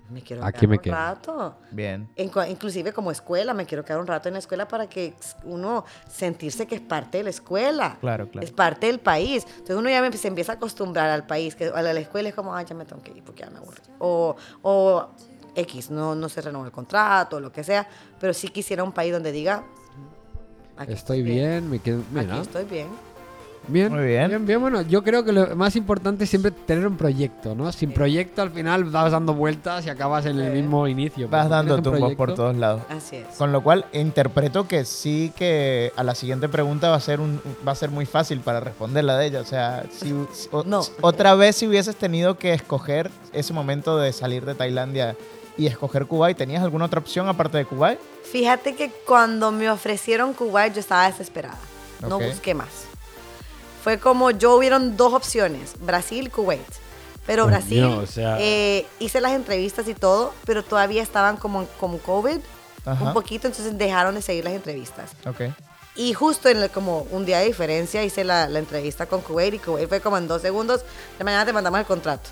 me quiero Aquí quedar me un quedo. rato. Bien. Inclusive como escuela, me quiero quedar un rato en la escuela para que uno sentirse que es parte de la escuela. Claro, claro. Es parte del país. Entonces uno ya se empieza a acostumbrar al país, que a la escuela es como, ay, ya me tengo que ir porque ya me aburro. O, o X, no, no se renueva el contrato, o lo que sea, pero sí quisiera un país donde diga, aquí Estoy bien, me quedo... Mira, Aquí estoy bien. Bien, Muy bien. bien, bien, bueno, yo creo que lo más importante es siempre tener un proyecto, ¿no? Sin proyecto al final vas dando vueltas y acabas en el mismo inicio. Vas dando tumbos por todos lados. Así es. Con lo cual interpreto que sí que a la siguiente pregunta va a ser un va a ser muy fácil para responderla de ella. O sea, si, o- No. otra vez si hubieses tenido que escoger ese momento de salir de Tailandia y escoger Kuwait, ¿tenías alguna otra opción aparte de Kuwait? Fíjate que cuando me ofrecieron Kuwait yo estaba desesperada. No Ok. busqué más. Fue como yo hubieron dos opciones, Brasil, Kuwait. Pero Brasil, o sea- eh, hice las entrevistas y todo, pero todavía estaban como con COVID Ajá. un poquito, entonces dejaron de seguir las entrevistas. Ok. Y justo en el- como un día de diferencia hice la, la entrevista con Kuwait y Kuwait fue como en dos segundos, de mañana te mandamos el contrato.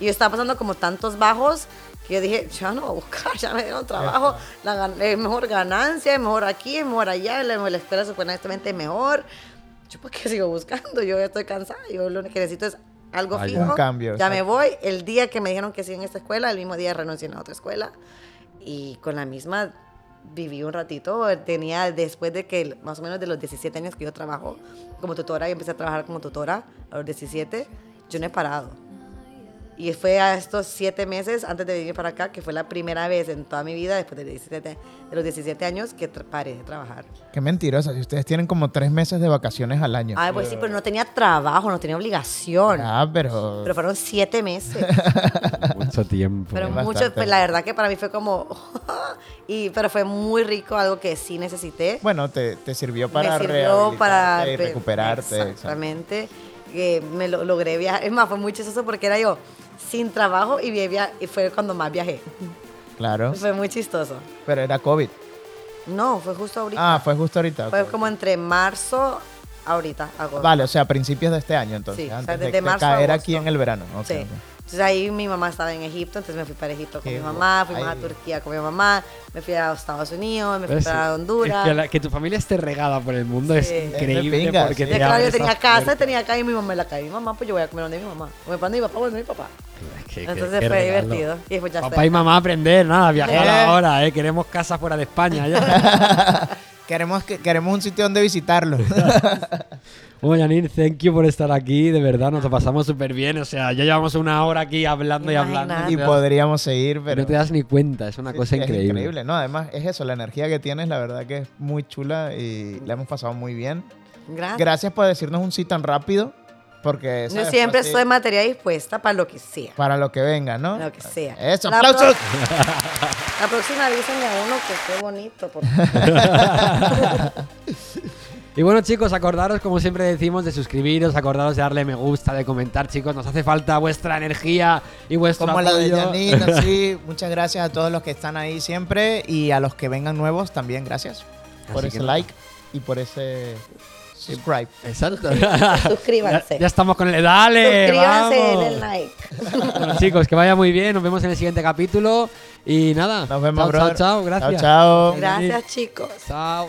Y yo estaba pasando como tantos bajos que yo dije, ya no voy a buscar, ya me dieron trabajo, la es mejor ganancia, es mejor aquí, es mejor allá, la, la escuela supuestamente es mejor. Yo por qué sigo buscando, yo ya estoy cansada, yo lo que necesito es algo fijo. Un cambio, Ya me voy, el día que me dijeron que sí en esta escuela, el mismo día renuncié a otra escuela y con la misma viví un ratito, tenía después de que más o menos de los 17 años que yo trabajo como tutora, yo empecé a trabajar como tutora a los 17, yo no he parado. Y fue a estos siete meses antes de venir para acá, que fue la primera vez en toda mi vida, después de, 17 de los 17 años, que tra- paré de trabajar. Qué mentirosa. Si ustedes tienen como tres meses de vacaciones al año. Ay, pues sí, pero no tenía trabajo, no tenía obligación. Ah, pero. Pero fueron siete meses. Mucho tiempo. Pero Bastante. mucho, pues, la verdad que para mí fue como... y, pero fue muy rico, algo que sí necesité. Bueno, te, te sirvió para me sirvió para y pe- recuperarte. exacto. Exactamente. Que me lo, logré viajar. Es más, fue muy chistoso porque era yo sin trabajo y, y fue cuando más viajé. Claro. Fue muy chistoso. Pero era COVID. No, fue justo ahorita. Ah, fue justo ahorita. Fue como entre marzo, ahorita, agosto. Vale, o sea, a principios de este año entonces. Sí, o sea, antes de, desde de marzo caer aquí en el verano. Sí. Entonces ahí mi mamá estaba en Egipto, entonces me fui para Egipto con Qué mi mamá, guay. fuimos a Turquía con mi mamá, me fui a Estados Unidos, me fui ¿Ves? para Honduras. Es que, la- que tu familia esté regada por el mundo es Sí. increíble Es de pinga, porque sí. te claro, yo tenía casa, puertas. tenía acá y mi mamá en la calle. Mi mamá, pues yo voy a comer donde mi mamá. O me pone mi papá, donde mi papá. Qué- Entonces qué fue regalo. divertido. Y Papá estoy y mamá aprender, nada, viajar Eh. ahora, eh. Queremos casa fuera de España ya. Queremos, que, queremos un sitio donde visitarlo. Bueno, Janine, thank you por estar aquí, de verdad, nos lo pasamos súper bien. O sea, ya llevamos una hora aquí hablando y hablando. Imagínate. y No te das- podríamos seguir, pero. no te das ni cuenta, es una Sí, cosa es increíble. No, además es eso, la energía que tienes, la verdad que es muy chula y la hemos pasado muy bien. Gracias. Gracias por decirnos un sí tan rápido, porque Yo siempre Así, estoy materia dispuesta para lo que sea. para lo que venga, ¿no? Lo que sea. Eso, La aplausos. La próxima avísenme a uno que qué bonito. porque- Y bueno, chicos, acordaros, como siempre decimos, de suscribiros, acordaros de darle me gusta, de comentar, chicos. Nos hace falta vuestra energía y vuestro Como la de apoyo. Janine, sí. Muchas gracias a todos los que están ahí siempre y a los que vengan nuevos también, gracias por Así ese que- like y por ese subscribe. Exacto. Suscríbanse. ya, ya estamos con el dale. Suscríbanse, vamos. den like. Bueno, chicos, que vaya muy bien. Nos vemos en el siguiente capítulo. Y nada. Nos vemos, chao, chao, chao. Gracias. Chao, chao. Gracias, chicos. Chao.